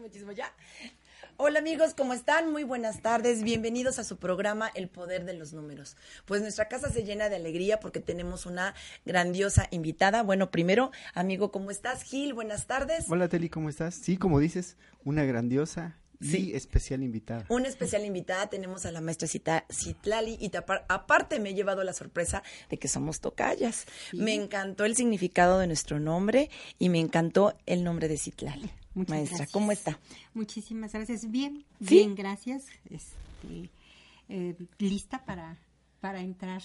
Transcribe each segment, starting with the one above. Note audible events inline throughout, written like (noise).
Muchísimo ya. Hola amigos, ¿cómo están? Muy buenas tardes. Bienvenidos a su programa El Poder de los Números. Pues nuestra casa se llena de alegría porque tenemos una grandiosa invitada. Bueno, primero, amigo, ¿cómo estás? Gil, buenas tardes. Hola Teli, ¿cómo estás? Sí, como dices, una grandiosa y Sí. especial invitada. Una especial invitada tenemos a la maestra Cita- Citlali y tapar- aparte me he llevado la sorpresa de que somos tocayas. Me encantó el significado de nuestro nombre y me encantó el nombre de Citlali. Muchas Maestra, gracias. ¿cómo está? Muchísimas gracias. Bien, ¿Sí? bien, gracias. Este, eh, lista para, para entrar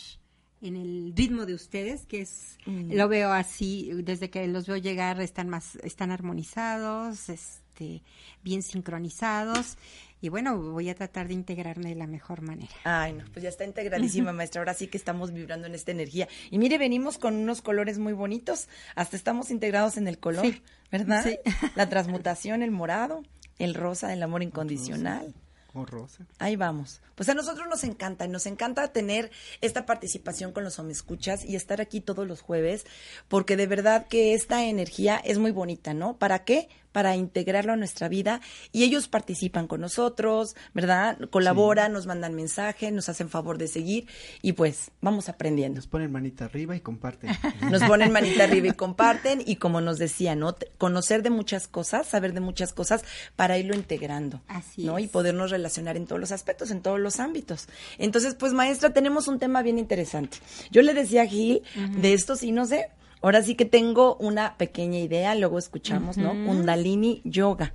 en el ritmo de ustedes, que es, Mm. lo veo así, desde que los veo llegar están más, están armonizados, este, bien sincronizados, y bueno, voy a tratar de integrarme de la mejor manera. Ay, no, pues ya está integradísima, (laughs) maestra. Ahora sí que estamos vibrando en esta energía. Y mire, venimos con unos colores muy bonitos. Hasta estamos integrados en el color, Sí. ¿verdad? Sí. (laughs) La transmutación, el morado, el rosa, el amor incondicional. Oh, Rosa. Ahí vamos. Pues a nosotros nos encanta, y nos encanta tener esta participación con los escuchas y estar aquí todos los jueves, porque de verdad que esta energía es muy bonita, ¿no? ¿Para qué? Para integrarlo a nuestra vida y ellos participan con nosotros, ¿verdad? Colaboran, nos mandan mensaje, nos hacen favor de seguir y pues vamos aprendiendo. Nos ponen manita arriba y comparten. (laughs) Nos ponen manita arriba y comparten y como nos decía, ¿no? Conocer de muchas cosas, saber de muchas cosas para irlo integrando, Así ¿no? Y es. podernos relacionar en todos los aspectos, en todos los ámbitos. Entonces, pues maestra, tenemos un tema bien interesante. Yo le decía a Gil, de esto sí no sé, ahora sí que tengo una pequeña idea, luego escuchamos, ¿no? Kundalini Yoga.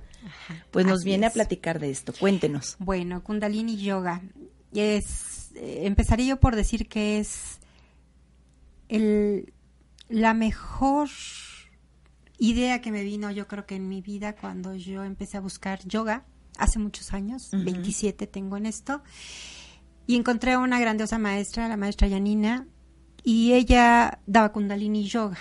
Pues nos viene a platicar de esto, cuéntenos. Bueno, Kundalini Yoga. Es, eh, empezaré yo por decir que es el, la mejor idea que me vino, yo creo que en mi vida, cuando yo empecé a buscar yoga, hace muchos años, 27 tengo en esto, y encontré a una grandiosa maestra, la maestra Yanina, y ella daba Kundalini Yoga.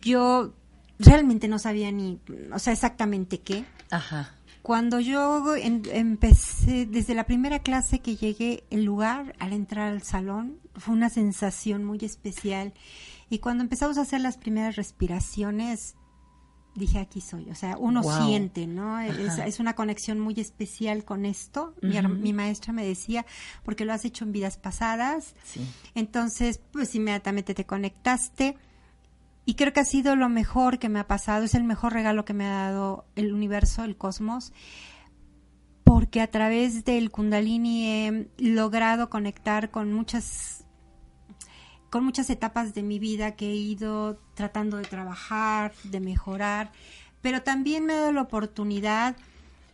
Yo realmente no sabía ni, o sea, exactamente qué, Ajá. cuando yo en- empecé, desde la primera clase que llegué, el lugar al entrar al salón fue una sensación muy especial. Y cuando empezamos a hacer las primeras respiraciones, dije, aquí soy. O sea, uno Wow. siente, ¿no? Es, es una conexión muy especial con esto. Mi mi, maestra me decía, porque lo has hecho en vidas pasadas. Sí. Entonces, pues inmediatamente te conectaste. Y creo que ha sido lo mejor que me ha pasado, es el mejor regalo que me ha dado el universo, el cosmos, porque a través del kundalini he logrado conectar con muchas con muchas etapas de mi vida que he ido tratando de trabajar, de mejorar, pero también me ha dado la oportunidad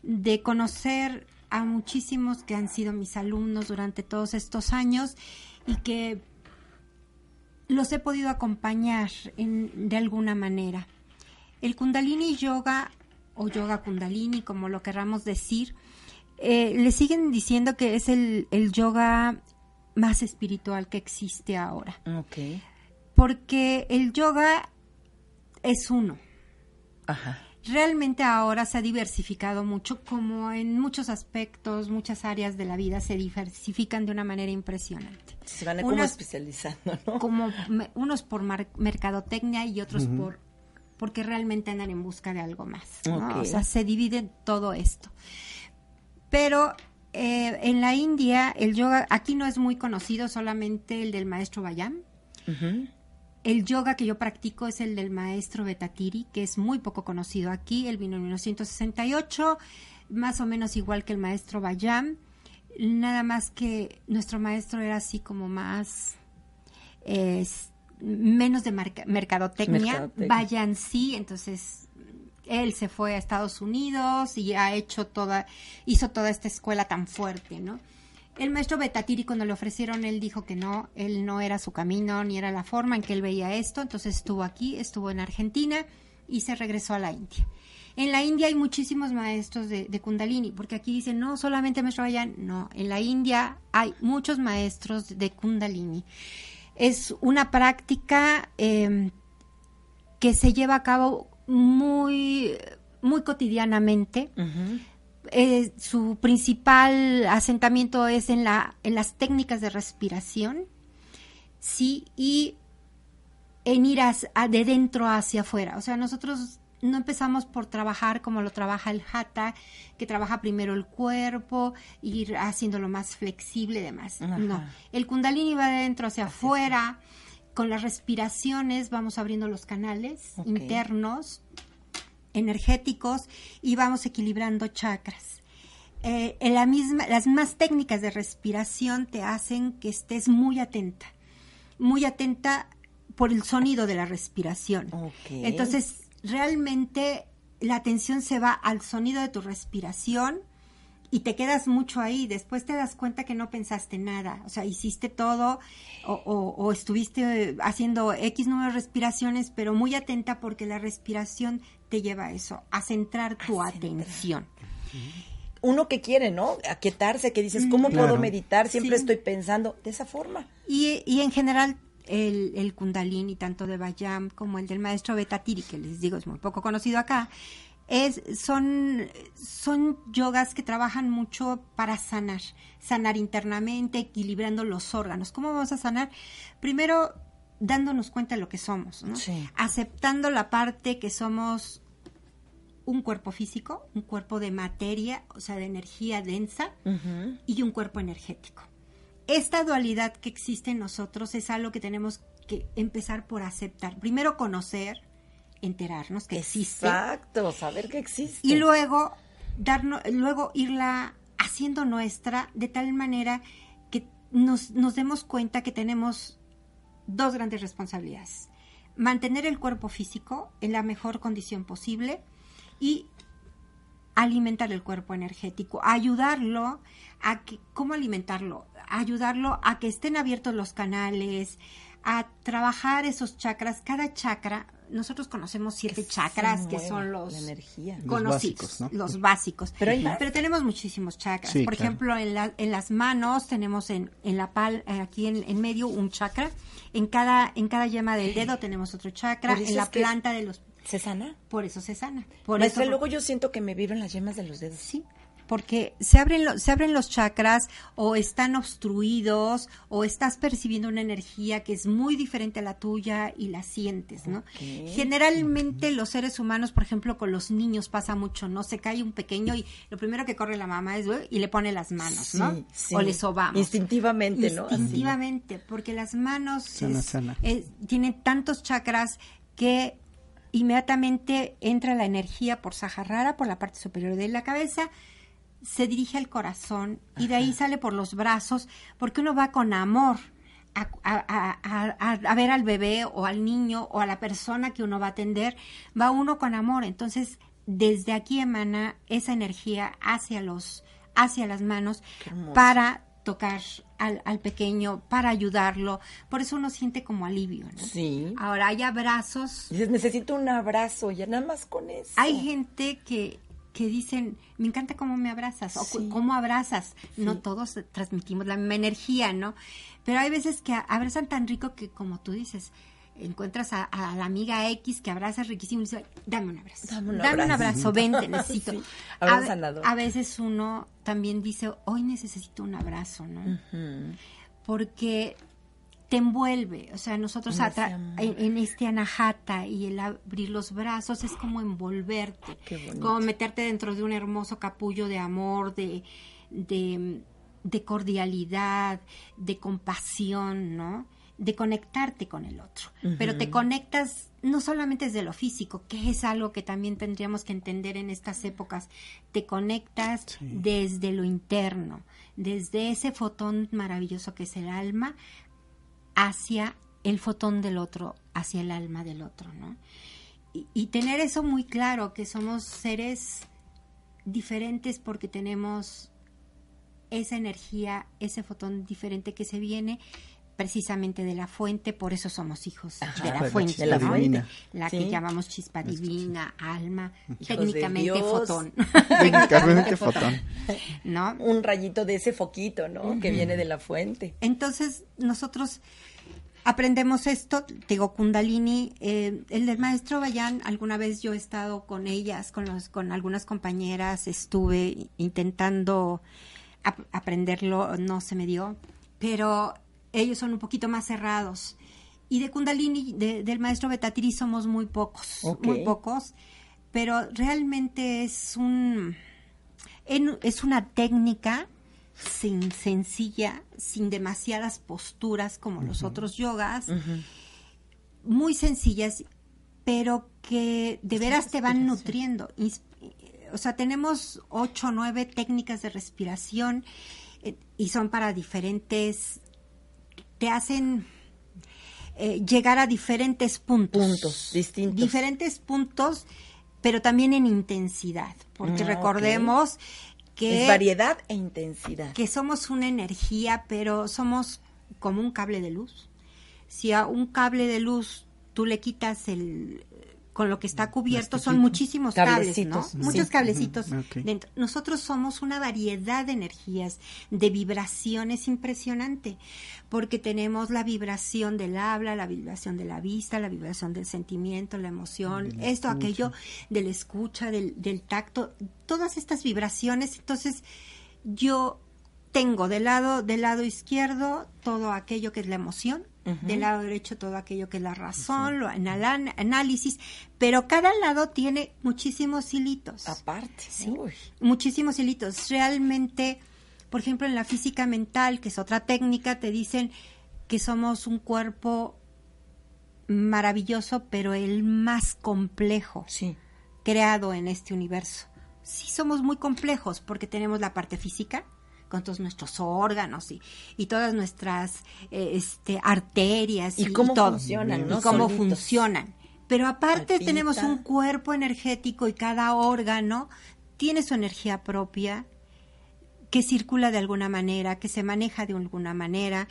de conocer a muchísimos que han sido mis alumnos durante todos estos años y que los he podido acompañar en- de alguna manera. El Kundalini Yoga o Yoga Kundalini, como lo querramos decir, eh, le siguen diciendo que es el, el yoga más espiritual que existe ahora. Ok. Porque el yoga es uno. Ajá. Realmente ahora se ha diversificado mucho, como en muchos aspectos, muchas áreas de la vida se diversifican de una manera impresionante. Se van a como Unas- especializando, ¿no? como me- unos por mar- mercadotecnia y otros por porque realmente andan en busca de algo más. O sea, se divide todo esto. Pero eh, en la India el yoga, aquí no es muy conocido, solamente el del maestro Bayam. El yoga que yo practico es el del maestro Betatiri, que es muy poco conocido aquí. Él vino en 1968, más o menos igual que el maestro Bayam. Nada más que nuestro maestro era así como más... eh, menos de mercadotecnia. Mercadotecnia. Bayam sí, entonces él se fue a Estados Unidos y ha hecho toda, hizo toda esta escuela tan fuerte, ¿no? El maestro Betatiri cuando le ofrecieron, él dijo que no, él no era su camino, ni era la forma en que él veía esto, entonces estuvo aquí, estuvo en Argentina y se regresó a la India. En la India hay muchísimos maestros de, Kundalini, porque aquí dicen, no, solamente maestro Bayan, no, en la India hay muchos maestros de Kundalini. Es una práctica eh, que se lleva a cabo muy, muy cotidianamente. Eh, su principal asentamiento es en, la, en las técnicas de respiración, sí, y en ir a- de dentro hacia afuera. O sea, nosotros no empezamos por trabajar como lo trabaja el Hatha, que trabaja primero el cuerpo, ir haciéndolo más flexible y demás. Ajá. No, el Kundalini va de dentro hacia afuera. Con las respiraciones vamos abriendo los canales internos, energéticos y vamos equilibrando chakras. Eh, en la misma, las más técnicas de respiración te hacen que estés muy atenta, muy atenta por el sonido de la respiración. Entonces, realmente la atención se va al sonido de tu respiración y te quedas mucho ahí. Después te das cuenta que no pensaste nada. O sea, hiciste todo o, o- o estuviste haciendo X número de respiraciones, pero muy atenta porque la respiración te lleva a eso, a centrar tu A centrar. atención. Uno que quiere, ¿no? Aquietarse, que dices, ¿cómo Claro. puedo meditar? Siempre Sí. estoy pensando de esa forma. Y, y en general el, el kundalini, tanto de Bayam como el del maestro Betatiri, que les digo es muy poco conocido acá, es, son, son yogas que trabajan mucho para sanar, sanar internamente, equilibrando los órganos. ¿Cómo vamos a sanar? Primero, dándonos cuenta de lo que somos, ¿no? Sí. aceptando la parte que somos un cuerpo físico, un cuerpo de materia, o sea, de energía densa, y un cuerpo energético. Esta dualidad que existe en nosotros es algo que tenemos que empezar por aceptar. Primero conocer, enterarnos que existe Exacto, saber que existe. y luego darnos, luego irla haciendo nuestra de tal manera que nos, nos demos cuenta que tenemos dos grandes responsabilidades. Mantener el cuerpo físico en la mejor condición posible y alimentar el cuerpo energético, ayudarlo a que, ¿cómo alimentarlo? Ayudarlo a que estén abiertos los canales, a trabajar esos chakras. Cada chakra, nosotros conocemos siete chakras que son los la energía. Los conocidos, básicos, ¿no? los básicos. Pero hay más. tenemos muchísimos chakras. Sí, Por claro. ejemplo, en, la- en las manos tenemos en, en la pal, eh, aquí en, en medio un chakra. En cada, en cada yema del dedo tenemos otro chakra. En la planta de los... ¿Se sana? Por eso se sana. Por Maestra, eso, luego yo siento que me vibran las yemas de los dedos. Sí, porque se abren, lo- se abren los chakras o están obstruidos o estás percibiendo una energía que es muy diferente a la tuya y la sientes, ¿no? Generalmente los seres humanos, por ejemplo, con los niños pasa mucho, ¿no? Se cae un pequeño y lo primero que corre la mamá es y le pone las manos, ¿no? Sí, sí. O le sobamos. Instintivamente, ¿no? Así. Instintivamente, porque las manos Sana, es- sana. es- tienen tantos chakras que inmediatamente entra la energía por Saharrara, por la parte superior de la cabeza, se dirige al corazón y de ahí sale por los brazos, porque uno va con amor a, a- a- a- ver al bebé o al niño o a la persona que uno va a atender, va uno con amor. Entonces, desde aquí emana esa energía hacia los, hacia las manos para tocar al, al pequeño, para ayudarlo. Por eso uno siente como alivio. ¿no? Sí. Ahora hay abrazos Dices, necesito un abrazo, ya nada más con eso. hay gente que, que dicen, me encanta cómo me abrazas o Sí. cómo abrazas. No todos transmitimos la misma energía, ¿no? Pero hay veces que abrazan tan rico que, como tú dices, encuentras a, a la amiga X que abraza riquísimo y dice, dame un abrazo. Dame un abrazo". abrazo, ven, te (laughs) necesito. Sí, a, a veces uno también dice, hoy necesito un abrazo, ¿no? Porque te envuelve, o sea, nosotros En este anahata y el abrir los brazos es como envolverte, como meterte dentro de un hermoso capullo de amor, de, de, de cordialidad, de compasión, ¿no? De conectarte con el otro. Pero te conectas no solamente desde lo físico, que es algo que también tendríamos que entender en estas épocas, te conectas desde lo interno, desde ese fotón maravilloso que es el alma, hacia el fotón del otro, hacia el alma del otro, ¿no? Y, y tener eso muy claro, que somos seres diferentes porque tenemos esa energía, ese fotón diferente que se viene precisamente de la fuente, por eso somos hijos Ajá, de la fuente, la ¿no? divina. la Sí. que llamamos chispa divina, alma, de técnicamente fotón, (laughs) Técnicamente (laughs) fotón. ¿no? Un rayito de ese foquito, ¿no? Que viene de la fuente. Entonces, nosotros aprendemos esto, te digo, Kundalini, eh, el del maestro Bayan, alguna vez yo he estado con ellas, con, los, con algunas compañeras, estuve intentando ap- aprenderlo, no se me dio, pero ellos son un poquito más cerrados. Y de Kundalini, de- del maestro Betatiri, somos muy pocos, muy pocos, pero realmente es un es una técnica sin sencilla, sin demasiadas posturas como los otros yogas, muy sencillas, pero que de veras te van nutriendo. O sea, tenemos ocho o nueve técnicas de respiración eh, y son para diferentes, te hacen eh, llegar a diferentes puntos. Puntos distintos. Diferentes puntos, pero también en intensidad, porque Ah, recordemos que Es variedad e intensidad. que somos una energía, pero somos como un cable de luz. Si a un cable de luz tú le quitas el con lo que está cubierto son muchísimos cables, ¿no? Sí. Muchos cablecitos dentro. Nosotros somos una variedad de energías, de vibraciones impresionante, porque tenemos la vibración del habla, la vibración de la vista, la vibración del sentimiento, la emoción, la esto, escucha. aquello, de la escucha, del, del tacto, todas estas vibraciones. Entonces, yo tengo del lado, del lado izquierdo todo aquello que es la emoción, del lado derecho todo aquello que es la razón, lo anal- análisis, pero cada lado tiene muchísimos hilitos Aparte, Sí. Uy. muchísimos hilitos. Realmente, por ejemplo, en la física mental, que es otra técnica, te dicen que somos un cuerpo maravilloso, pero el más complejo Sí. creado en este universo. Sí somos muy complejos porque tenemos la parte física con todos nuestros órganos y, y todas nuestras eh, este, arterias Y cómo todo. funcionan, y ¿no? cómo Solitos. funcionan. Pero aparte Palpita. tenemos un cuerpo energético y cada órgano tiene su energía propia que circula de alguna manera, que se maneja de alguna manera.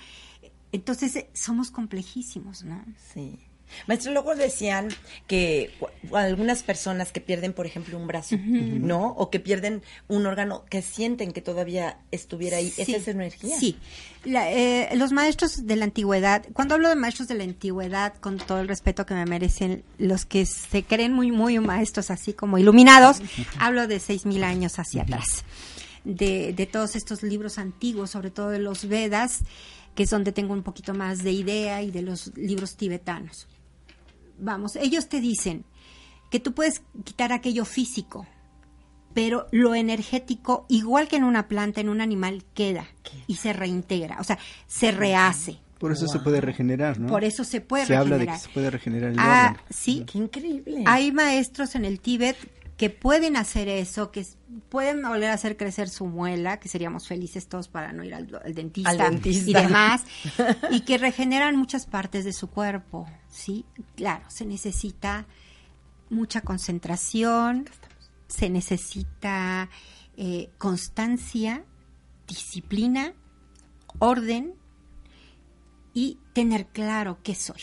Entonces eh, somos complejísimos, ¿no? Sí. Maestro, luego decían que algunas personas que pierden, por ejemplo, un brazo, ¿no? O que pierden un órgano, que sienten que todavía estuviera ahí. Sí, ¿Esa es energía? Sí. La- eh, los maestros de la antigüedad, cuando hablo de maestros de la antigüedad, con todo el respeto que me merecen los que se creen muy, muy maestros, así como iluminados, hablo de seis mil años hacia atrás. De, de todos estos libros antiguos, sobre todo de los Vedas, que es donde tengo un poquito más de idea, y de los libros tibetanos. Vamos, ellos te dicen que tú puedes quitar aquello físico, pero lo energético, igual que en una planta, en un animal, queda y se reintegra, o sea, se rehace. Por eso se puede regenerar, ¿no? Por eso se puede Se habla de regenerar. que se puede regenerar el Ah, órgano. sí, Qué increíble. hay maestros en el Tíbet que pueden hacer eso, que pueden volver a hacer crecer su muela, que seríamos felices todos para no ir al, al dentista, Al dentista. y demás, y que regeneran muchas partes de su cuerpo, ¿sí? Claro, se necesita mucha concentración, se necesita eh, constancia, disciplina, orden y tener claro qué soy.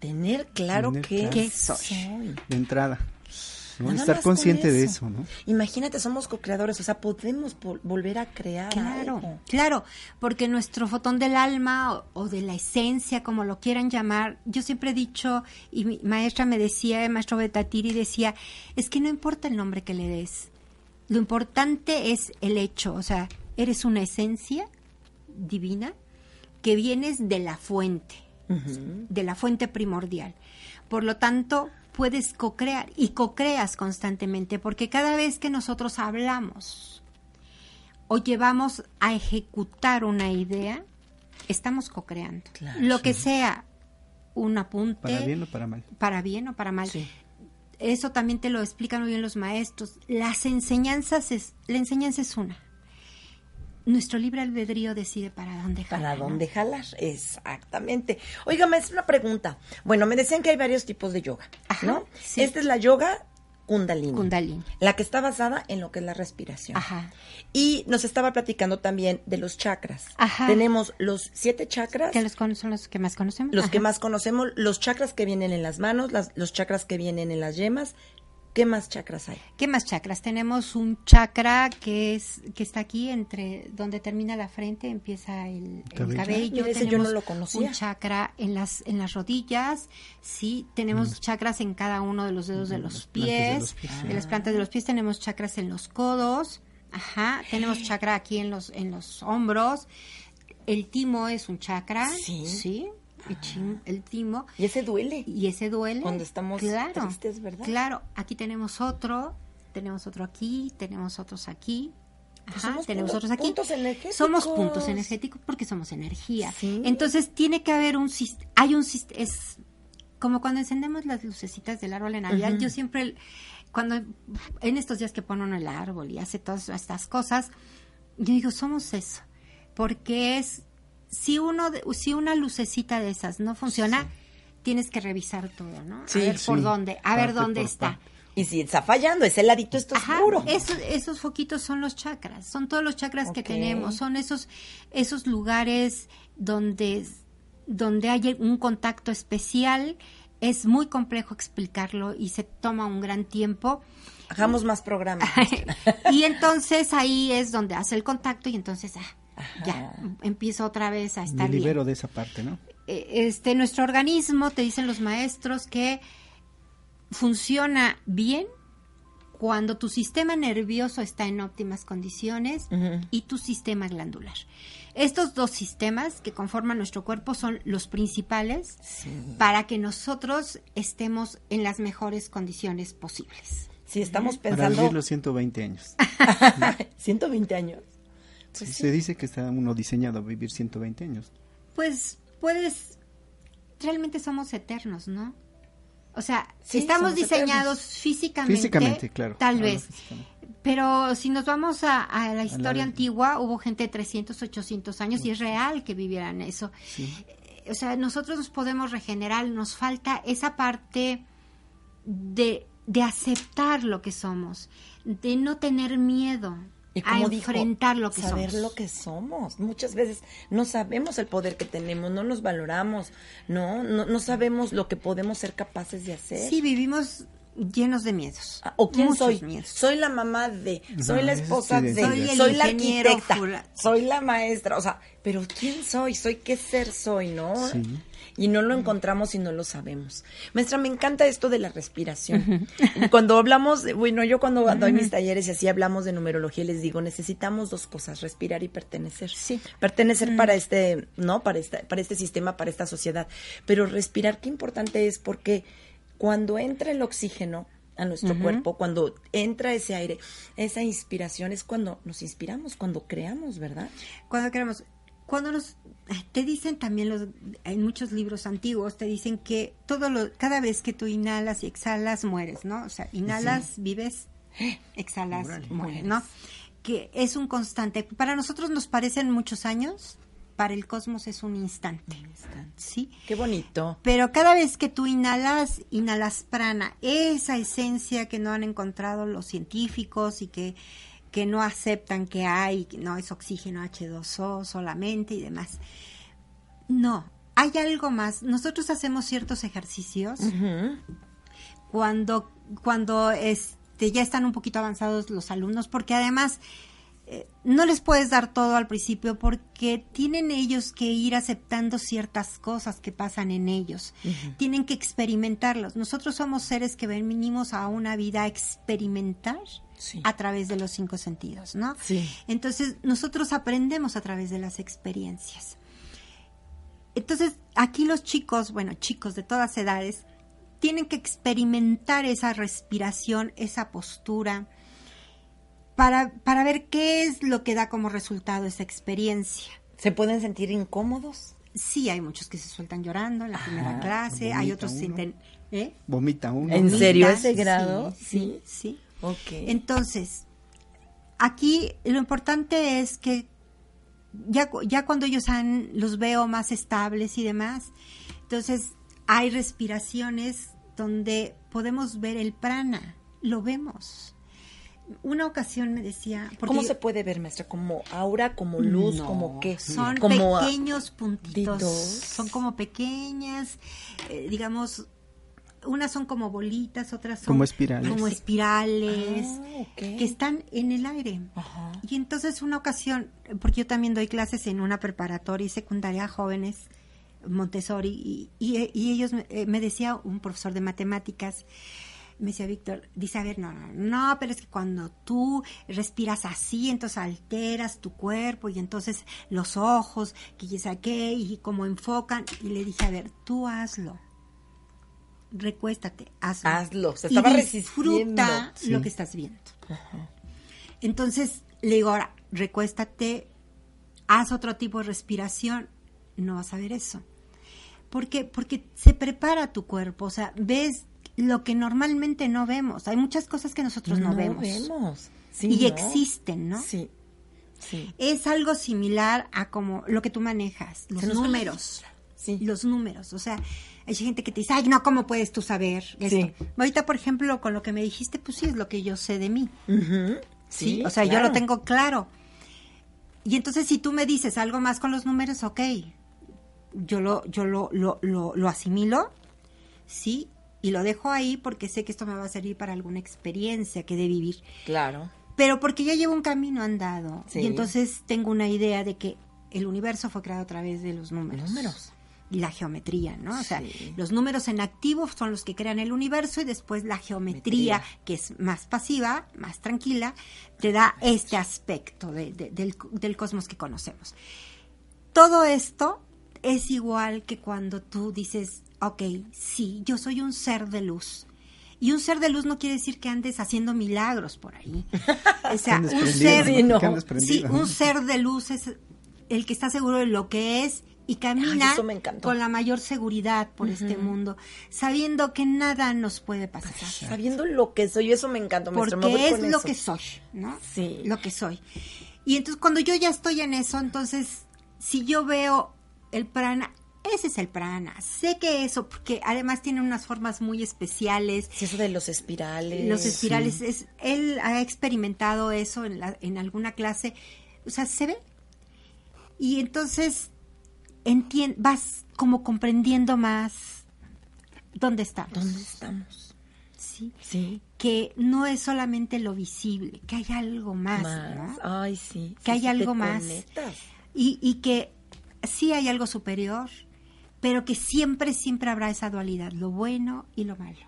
Tener claro Tener qué, claro. ¿Qué soy? De entrada. ¿No? Nada Estar consciente de eso. ¿no? Imagínate, somos co-creadores, o sea, podemos vol- volver a crear Claro, algo. claro, porque nuestro fotón del alma o, o de la esencia, como lo quieran llamar, yo siempre he dicho, y mi maestra me decía, el maestro Betatiri decía, es que no importa el nombre que le des, lo importante es el hecho, o sea, eres una esencia divina que vienes de la fuente, de la fuente primordial. Por lo tanto, puedes co-crear y co-creas constantemente, porque cada vez que nosotros hablamos o llevamos a ejecutar una idea, estamos co-creando. Claro. Lo que sea un apunte. Para bien o para mal. Para bien o para mal. Sí. Eso también te lo explican muy bien los maestros. Las enseñanzas es, la enseñanza es una. Nuestro libre albedrío decide para dónde ¿Para jalar, ¿no? dónde jalar? Exactamente. Oiga, maestra, una pregunta. Bueno, me decían que hay varios tipos de yoga, Ajá, ¿no? sí. Esta es la yoga Kundalini. Kundalini. La que está basada en lo que es la respiración. Ajá. Y nos estaba platicando también de los chakras. Ajá. Tenemos los siete chakras. Que los son los que más conocemos. Los que más conocemos, los chakras que vienen en las manos, las- los chakras que vienen en las yemas. ¿Qué más chakras hay? ¿Qué más chakras? Tenemos un chakra que es que está aquí entre donde termina la frente, empieza el, el Cabello. ese yo no lo conocía. Un chakra en las en las rodillas, sí. Tenemos chakras en cada uno de los dedos de los pies, los pies, de las plantas de los pies. Tenemos chakras en los codos, ajá. Tenemos chakra aquí en los en los hombros. El timo es un chakra, Sí. sí. El, chim- el timo. Y ese duele. Y ese duele. Cuando estamos claro, tristes, ¿verdad? Claro, aquí tenemos otro, tenemos otro aquí, tenemos otros aquí. Pues Ajá, somos tenemos otros aquí. puntos energéticos. Somos puntos energéticos porque somos energía. Sí. Entonces tiene que haber un hay un sis- es como cuando encendemos las lucecitas del árbol en Navidad, yo siempre cuando en estos días que pone uno el árbol y hace todas estas cosas, yo digo, somos eso, porque es si uno si una lucecita de esas no funciona, tienes que revisar todo, ¿no? Sí, a ver por dónde, a ver dónde está. Y si está fallando, ese ladito está oscuro. esos, esos foquitos son los chakras, son todos los chakras que tenemos, son esos, esos lugares donde, donde hay un contacto especial. Es muy complejo explicarlo y se toma un gran tiempo. Hagamos más programas. (laughs) y entonces ahí es donde hace el contacto y entonces ah, ya empieza otra vez a Me estar bien. libero de esa parte, ¿no? Eh, Este, nuestro organismo, te dicen los maestros, que funciona bien cuando tu sistema nervioso está en óptimas condiciones y tu sistema glandular. Estos dos sistemas que conforman nuestro cuerpo son los principales para que nosotros estemos en las mejores condiciones posibles. Si estamos Para pensando vivir los 120 años. (laughs) 120 años. Sí, Se dice que está uno diseñado a vivir 120 años. Pues puedes, realmente somos eternos, ¿no? O sea, Sí, estamos diseñados eternos. físicamente, Físicamente, claro. tal vez. físicamente. Pero si nos vamos a, a la historia antigua, hubo gente de 300, 800 años y es real que vivieran eso. Eh, O sea, nosotros nos podemos regenerar, nos falta esa parte de, de aceptar lo que somos, de no tener miedo Y a como dijo, enfrentar lo que saber somos. lo que somos. Muchas veces no sabemos el poder que tenemos, no nos valoramos, no, no, no sabemos lo que podemos ser capaces de hacer. Sí, vivimos llenos de miedos. Ah, ¿O quién Muchos soy? miedos. Soy la mamá de, soy la esposa sí, de, de- Soy el soy la arquitecta, fula- soy la maestra, o sea, pero ¿quién soy? ¿Soy qué ser soy, no? Sí. Y no lo encontramos y no lo sabemos. Maestra, me encanta esto de la respiración. (laughs) Cuando hablamos, bueno, yo cuando doy mis talleres y así hablamos de numerología, les digo, necesitamos dos cosas, respirar y pertenecer. Sí. Pertenecer para este, ¿no? Para este, para este sistema, para esta sociedad. Pero respirar, qué importante es porque cuando entra el oxígeno a nuestro cuerpo, cuando entra ese aire, esa inspiración es cuando nos inspiramos, cuando creamos, ¿verdad? Cuando queremos, cuando nos te dicen también los en muchos libros antiguos te dicen que todo lo cada vez que tú inhalas y exhalas mueres, ¿no? O sea, inhalas, vives, (gasps) exhalas, mueres, ¿no? Que es un constante. Para nosotros nos parecen muchos años, para el cosmos es un instante. ¿Sí? Qué bonito. Pero cada vez que tú inhalas, inhalas prana, esa esencia que no han encontrado los científicos y que, que no aceptan que hay, no es oxígeno H2O solamente y demás. No, hay algo más. Nosotros hacemos ciertos ejercicios cuando, cuando este, ya están un poquito avanzados los alumnos, porque además eh, no les puedes dar todo al principio porque tienen ellos que ir aceptando ciertas cosas que pasan en ellos. Tienen que experimentarlos. Nosotros somos seres que venimos a una vida a experimentar Sí. a través de los cinco sentidos, ¿no? Sí. Entonces, nosotros aprendemos a través de las experiencias. Entonces, aquí los chicos, bueno, chicos de todas edades, tienen que experimentar esa respiración, esa postura, para, para ver qué es lo que da como resultado esa experiencia. ¿Se pueden sentir incómodos? Sí, hay muchos que se sueltan llorando en la primera clase, hay otros uno. sienten... ¿eh? Vomita uno. ¿En serio ese sí, grado? Sí, sí. Ok. Entonces, aquí lo importante es que ya, ya cuando ellos han, los veo más estables y demás, entonces hay respiraciones donde podemos ver el prana, lo vemos. Una ocasión me decía, ¿Cómo yo- se puede ver, maestra? ¿Como aura, como luz, No, como qué? Son como pequeños puntitos, son como pequeñas, eh, digamos, unas son como bolitas, otras son Como espirales. como espirales, Ah, que están en el aire. Ajá. Y entonces una ocasión, porque yo también doy clases en una preparatoria y secundaria a jóvenes, Montessori, y, y- y ellos me, eh, me decía un profesor de matemáticas, me decía Víctor, dice, a ver, no, no, no, pero es que cuando tú respiras así, entonces alteras tu cuerpo y entonces los ojos, que ya saqué y cómo enfocan. Y le dije, a ver, tú hazlo. Recuéstate, hazlo. Hazlo, se Y estaba disfruta resistiendo. lo que estás viendo. Entonces le digo, ahora, recuéstate, haz otro tipo de respiración, no vas a ver eso. ¿Por qué? Porque se prepara tu cuerpo, o sea, ves lo que normalmente no vemos. Hay muchas cosas que nosotros no, vemos. Sí, y ¿no? existen, ¿no? Sí. Sí. Es algo similar a como lo que tú manejas, los números. Sí. Los números, o sea, hay gente que te dice, ay, no, ¿cómo puedes tú saber esto? Sí. Ahorita, por ejemplo, con lo que me dijiste, pues sí es lo que yo sé de mí. Sí, o sea, yo lo tengo claro. Y entonces si tú me dices algo más con los números, ok, yo lo, yo lo, lo, lo, lo asimilo, sí, y lo dejo ahí porque sé que esto me va a servir para alguna experiencia que de vivir. Claro. Pero porque ya llevo un camino andado Sí. y entonces tengo una idea de que el universo fue creado a través de los números. Números. Y la geometría, ¿no? O sea, Sí. los números en activo son los que crean el universo y después la geometría, Geometría. que es más pasiva, más tranquila, te da este aspecto de- de- del, del cosmos que conocemos. Todo esto es igual que cuando tú dices, ok, sí, yo soy un ser de luz. Y un ser de luz no quiere decir que andes haciendo milagros por ahí. O sea, (laughs) un ser, Sí, no. sí, un ser de luz es el que está seguro de lo que es y camina Ay, con la mayor seguridad por este mundo, sabiendo que nada nos puede pasar. Sabiendo lo que soy, eso me encanta. maestra, me Porque es con lo eso. que soy, ¿no? Sí. Lo que soy. Y entonces cuando yo ya estoy en eso, entonces si yo veo el prana, ese es el prana. Sé que eso, porque además tiene unas formas muy especiales. Sí, eso de los espirales. Los espirales, es, él ha experimentado eso en, la- en alguna clase. O sea, se ve. Y entonces entien- vas como comprendiendo más dónde estamos. ¿Dónde estamos? Sí. Sí. Que no es solamente lo visible, que hay algo más. Más. ¿no? Ay, sí. Que Sí, hay sí algo más. Y, y que sí hay algo superior, pero que siempre, siempre habrá esa dualidad, lo bueno y lo malo.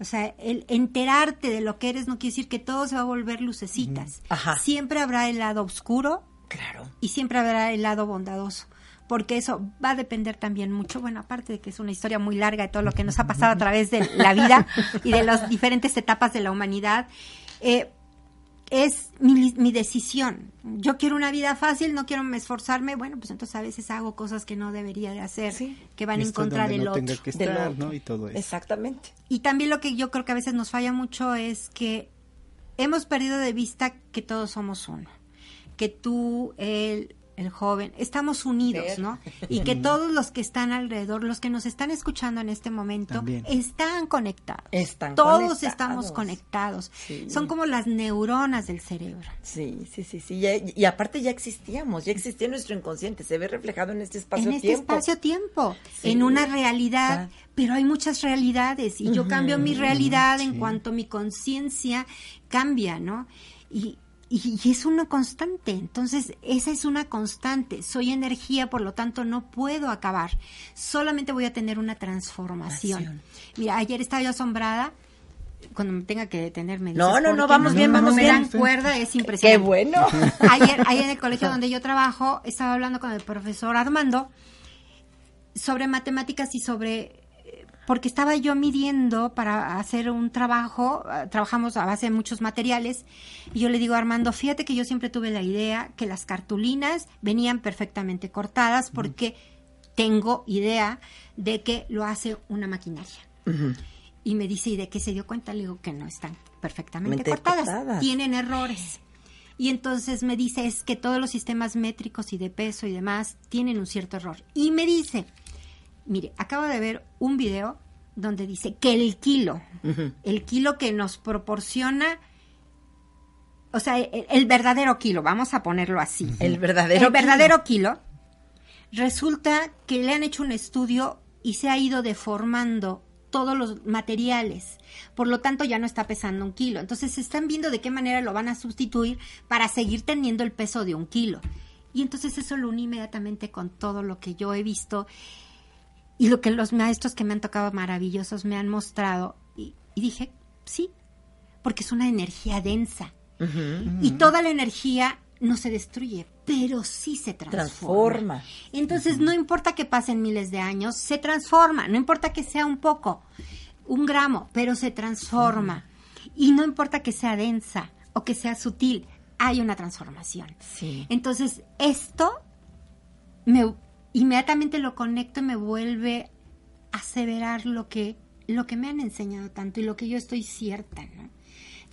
O sea, el enterarte de lo que eres no quiere decir que todo se va a volver lucecitas. Ajá. Siempre habrá el lado oscuro Claro. y siempre habrá el lado bondadoso. Porque eso va a depender también mucho, bueno, aparte de que es una historia muy larga de todo lo que nos ha pasado a través de la vida y de las diferentes etapas de la humanidad, eh, es mi, mi decisión. Yo quiero una vida fácil, no quiero esforzarme, bueno, pues entonces a veces hago cosas que no debería de hacer, Sí. que van en contra del no otro. tenga que Del estar, otro. ¿no? Y todo eso. Exactamente. Y también lo que yo creo que a veces nos falla mucho es que hemos perdido de vista que todos somos uno. Que tú, él, el joven, estamos unidos. ¿no? (laughs) Y que todos los que están alrededor, los que nos están escuchando en este momento, También. están conectados. Están todos conectados. estamos conectados. Sí. Son como las neuronas del cerebro. Sí, sí, sí, sí. Y aparte ya existíamos, ya existía nuestro inconsciente, se ve reflejado en este en espacio-tiempo. este espacio-tiempo, Sí. en una realidad, Ah. pero hay muchas realidades y yo cambio mi realidad en cuanto mi conciencia cambia, ¿no? Y, y, y es una constante, entonces esa es una constante, soy energía, por lo tanto no puedo acabar, solamente voy a tener una transformación. Acción. Mira, ayer estaba yo asombrada, cuando me tenga que detenerme. No, dices, no, ¿por no, qué vamos bien, vamos me bien. dan cuerda es Qué impresionante. bueno. (laughs) Ayer, ayer en el (laughs) colegio donde yo trabajo, estaba hablando con el profesor Armando sobre matemáticas y sobre porque estaba yo midiendo para hacer un trabajo, eh, trabajamos a base de muchos materiales, y yo le digo a Armando, fíjate que yo siempre tuve la idea que las cartulinas venían perfectamente cortadas porque tengo idea de que lo hace una maquinaria. Y me dice, ¿y de qué se dio cuenta? Le digo que no están perfectamente Mente cortadas, cortadas. tienen errores. Y entonces me dice, es que todos los sistemas métricos y de peso y demás tienen un cierto error. Y me dice, mire, acabo de ver un video donde dice que el kilo, el kilo que nos proporciona, o sea, el, el verdadero kilo, vamos a ponerlo así. El verdadero El verdadero kilo. Resulta que le han hecho un estudio y se ha ido deformando todos los materiales. Por lo tanto, ya no está pesando un kilo. Entonces, se están viendo de qué manera lo van a sustituir para seguir teniendo el peso de un kilo. Y entonces eso lo uní inmediatamente con todo lo que yo he visto y lo que los maestros que me han tocado maravillosos me han mostrado. Y, y dije, sí, porque es una energía densa. Y toda la energía no se destruye, pero sí se transforma. Transforma. Entonces, no importa que pasen miles de años, se transforma. No importa que sea un poco, un gramo, pero se transforma. Y no importa que sea densa o que sea sutil, hay una transformación. Sí. Entonces, esto me inmediatamente lo conecto y me vuelve a aseverar lo que lo que me han enseñado tanto y lo que yo estoy cierta, ¿no?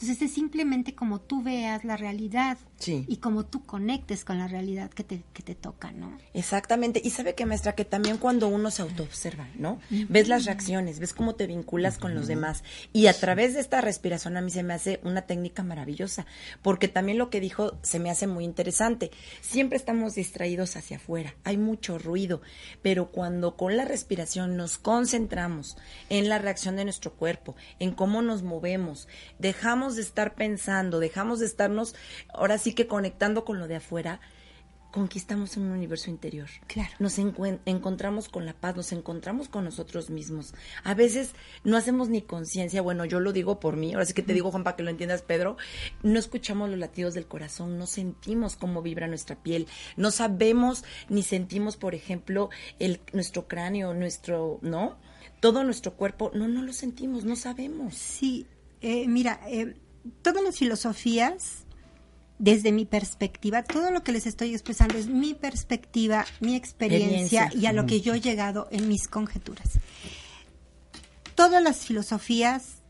Entonces es simplemente como tú veas la realidad Sí. y como tú conectes con la realidad que te, que te toca, ¿no? Exactamente. Y sabe que, maestra, que también cuando uno se autoobserva, ¿no? Ves las reacciones, ves cómo te vinculas con los demás. Y a través de esta respiración a mí se me hace una técnica maravillosa, porque también lo que dijo se me hace muy interesante. Siempre estamos distraídos hacia afuera, hay mucho ruido, pero cuando con la respiración nos concentramos en la reacción de nuestro cuerpo, en cómo nos movemos, dejamos de estar pensando, dejamos de estarnos ahora sí que conectando con lo de afuera, conquistamos un universo interior. Claro. Nos encontramos con la paz, nos encontramos con nosotros mismos. A veces no hacemos ni conciencia, bueno, yo lo digo por mí, ahora sí que te digo, Juan, para que lo entiendas, Pedro, no escuchamos los latidos del corazón, no sentimos cómo vibra nuestra piel, no sabemos ni sentimos, por ejemplo, el, nuestro cráneo, nuestro, ¿no? Todo nuestro cuerpo, no, no lo sentimos, no sabemos. Sí, eh, mira, eh, todas las filosofías, desde mi perspectiva, todo lo que les estoy expresando es mi perspectiva, mi experiencia, Experiencia. y a lo que yo he llegado en mis conjeturas. Todas las filosofías,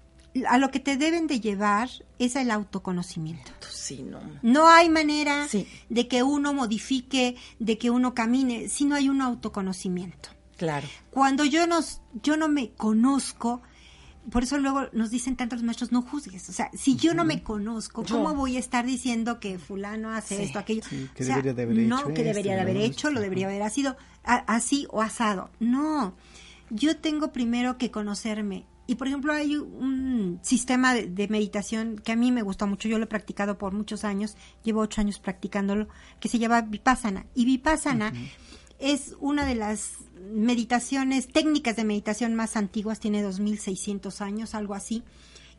a lo que te deben de llevar es el autoconocimiento. Sí, no. No hay manera Sí. de que uno modifique, de que uno camine, si no hay un autoconocimiento. Claro. Cuando yo, nos, yo no me conozco, por eso luego nos dicen tantos los maestros, no juzgues. O sea, si yo no me conozco, ¿cómo Yo. voy a estar diciendo que fulano hace Sí, esto, aquello? sí, que O sea, debería de haber no, hecho que debería de haber ¿no? hecho, lo debería haber sido así o asado. No, yo tengo primero que conocerme. Y por ejemplo, hay un sistema de, de meditación que a mí me gusta mucho, yo lo he practicado por muchos años, llevo ocho años practicándolo, que se llama Vipassana. Y Vipassana es una de las meditaciones, técnicas de meditación más antiguas, tiene 2600 años, algo así.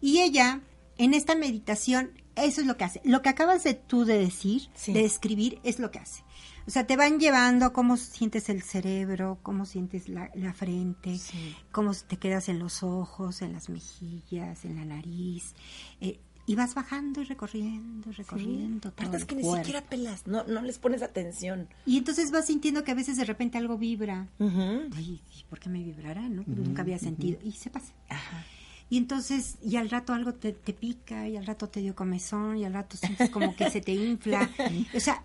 Y ella, en esta meditación, eso es lo que hace. Lo que acabas de tú de decir, Sí. de describir, es lo que hace. O sea, te van llevando cómo sientes el cerebro, cómo sientes la, la frente, Sí. cómo te quedas en los ojos, en las mejillas, en la nariz. eh, y vas bajando y recorriendo, y recorriendo todo el que ni siquiera pelas, no, no les pones atención. Y entonces vas sintiendo que a veces de repente algo vibra. Ujú. Ay, ¿por qué me vibrará? ¿no? Nunca había sentido. Y se pasa. Ajá. Y entonces, y al rato algo te, te pica, y al rato te dio comezón, y al rato sientes como que se te infla. (laughs) O sea,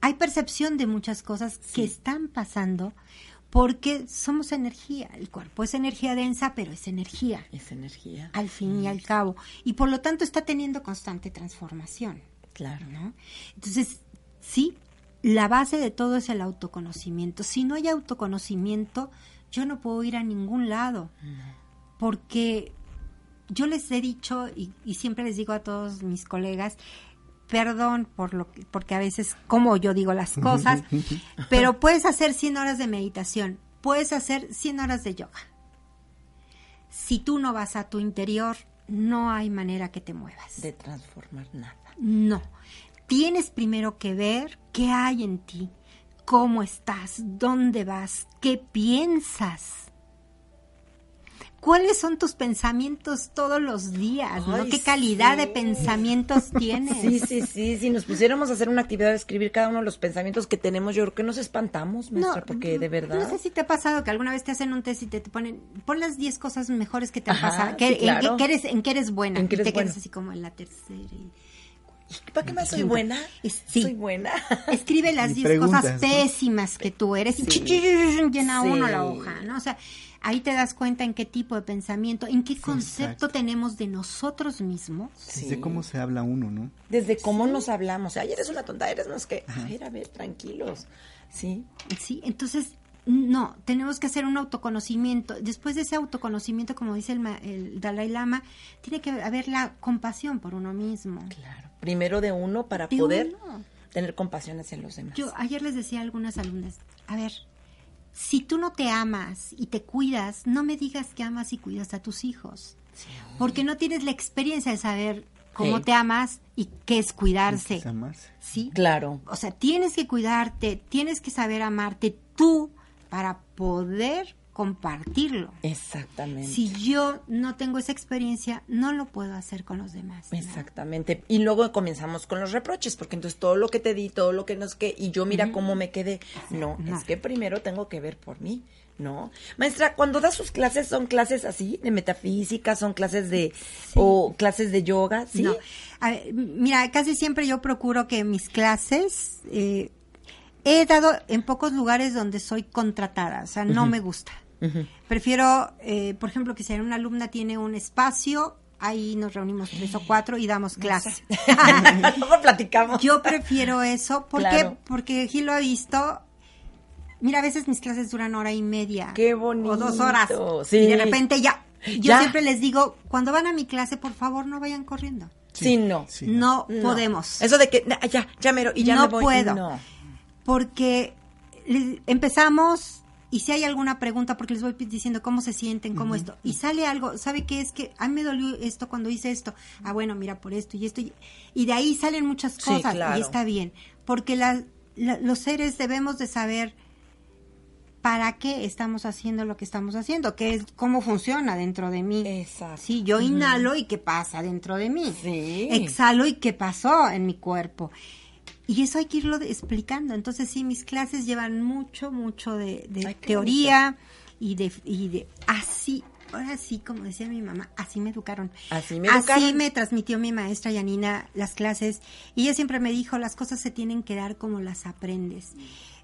hay percepción de muchas cosas que están pasando porque somos energía. El cuerpo es energía densa, pero es energía, Es energía. al fin y al cabo. Y por lo tanto está teniendo constante transformación. Claro. ¿no? Entonces, sí, la base de todo es el autoconocimiento. Si no hay autoconocimiento, yo no puedo ir a ningún lado, porque yo les he dicho y, y siempre les digo a todos mis colegas, perdón por lo que, porque a veces como yo digo las cosas, (laughs) pero puedes hacer 100 horas de meditación, puedes hacer 100 horas de yoga. Si tú no vas a tu interior, no hay manera que te muevas. De transformar nada. No. Tienes primero que ver qué hay en ti. ¿Cómo estás? ¿Dónde vas? ¿Qué piensas? ¿Cuáles son tus pensamientos todos los días? ¿no? ¿Qué calidad de pensamientos (laughs) tienes? Sí, sí, sí. Si nos pusiéramos a hacer una actividad de escribir cada uno de los pensamientos que tenemos, yo creo que nos espantamos, maestra, porque de verdad. No sé si te ha pasado que alguna vez te hacen un test y te, te ponen, pon las 10 cosas mejores que te han pasado, que, sí, en, claro. que eres, en que eres buena. En que y eres te quedas bueno. así como en la tercera. y- ¿Y ¿Para qué más soy buena? Sí. Soy buena. Escribe las Y 10 preguntas, cosas ¿no? pésimas que tú eres y Sí. llena Sí. uno la hoja, ¿no? O sea, ahí te das cuenta en qué tipo de pensamiento, en qué concepto exacto. tenemos de nosotros mismos. Sí. De cómo se habla uno, ¿no? Desde cómo nos hablamos. Ay, eres una tonta, eres es que. A ver, a ver, tranquilos. Sí. Sí, entonces, no, tenemos que hacer un autoconocimiento. Después de ese autoconocimiento, como dice el, ma- el Dalai Lama, tiene que haber la compasión por uno mismo. Claro. Primero de uno para De poder uno. tener compasión hacia los demás. Yo ayer les decía a algunas alumnas, a ver, si tú no te amas y te cuidas, no me digas que amas y cuidas a tus hijos, porque no tienes la experiencia de saber cómo Sí. te amas y qué es cuidarse. Amarse. ¿Sí? Claro. O sea, tienes que cuidarte, tienes que saber amarte tú para poder compartirlo. Exactamente. Si yo no tengo esa experiencia, no lo puedo hacer con los demás. ¿no? Exactamente. Y luego comenzamos con los reproches, porque entonces todo lo que te di, todo lo que nos que y yo mira cómo me quedé. No, No. es que primero tengo que ver por mí, ¿no? Maestra, cuando da sus clases son clases así de metafísica, son clases de o clases de yoga, ¿sí? No. A ver, m- mira, casi siempre yo procuro que mis clases eh, he dado en pocos lugares donde soy contratada, o sea, no me gusta. Prefiero, eh, por ejemplo, que si una alumna tiene un espacio, ahí nos reunimos tres o cuatro y damos clases. (laughs) Luego platicamos. Yo prefiero eso. ¿Por Claro. qué? Porque Gil lo ha visto. Mira, a veces mis clases duran hora y media. Qué bonito. O dos horas. Sí. Y de repente ya. Yo Ya. siempre les digo, cuando van a mi clase, por favor, no vayan corriendo. Sí, no. Sí. no, No. podemos. Eso de que ya, ya mero y ya No me voy. puedo. No. Porque les- empezamos y si hay alguna pregunta, porque les voy diciendo cómo se sienten, cómo esto, y sale algo, ¿sabe qué es que a mí me dolió esto cuando hice esto? Ah, bueno, mira, por esto y esto. Y, y de ahí salen muchas Sí, cosas claro. y está bien. Porque la- la- los seres debemos de saber para qué estamos haciendo lo que estamos haciendo, qué es, cómo funciona dentro de mí. Exacto. Sí, yo inhalo y qué pasa dentro de mí. Sí. Exhalo y qué pasó en mi cuerpo. Y eso hay que irlo explicando. Entonces, sí, mis clases llevan mucho, mucho de, de Ay, teoría y de, y de así, ahora sí, como decía mi mamá, así me educaron. Así me educaron. me transmitió mi maestra Yanina las clases. Y ella siempre me dijo, las cosas se tienen que dar como las aprendes.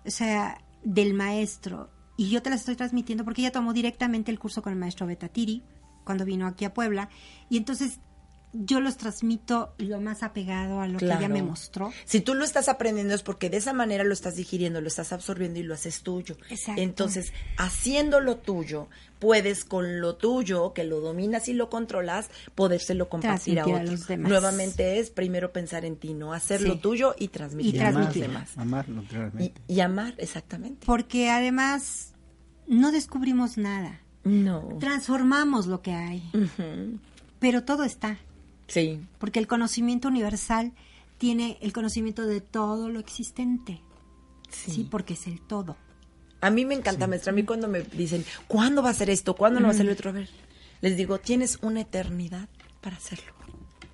O sea, del maestro. Y yo te las estoy transmitiendo porque ella tomó directamente el curso con el maestro Betatiri cuando vino aquí a Puebla. Y entonces yo los transmito lo más apegado a lo que ella me mostró. Si tú lo estás aprendiendo es porque de esa manera lo estás digiriendo, lo estás absorbiendo y lo haces tuyo. Exacto. Entonces, haciendo lo tuyo, puedes con lo tuyo, que lo dominas y lo controlas, podérselo compartir a Transmitir a otros. Nuevamente es primero pensar en ti, no hacer Sí. lo tuyo y transmitir Y a los transmitir. demás. Amarlo Y, realmente. y amar, exactamente. Porque además no descubrimos nada. No. Transformamos lo que hay. Pero todo está. Sí. Porque el conocimiento universal tiene el conocimiento de todo lo existente. Sí, porque es el todo. A mí me encanta, maestra. A mí cuando me dicen, ¿cuándo va a ser esto? ¿Cuándo no va a ser lo otro? A ver, les digo, tienes una eternidad para hacerlo.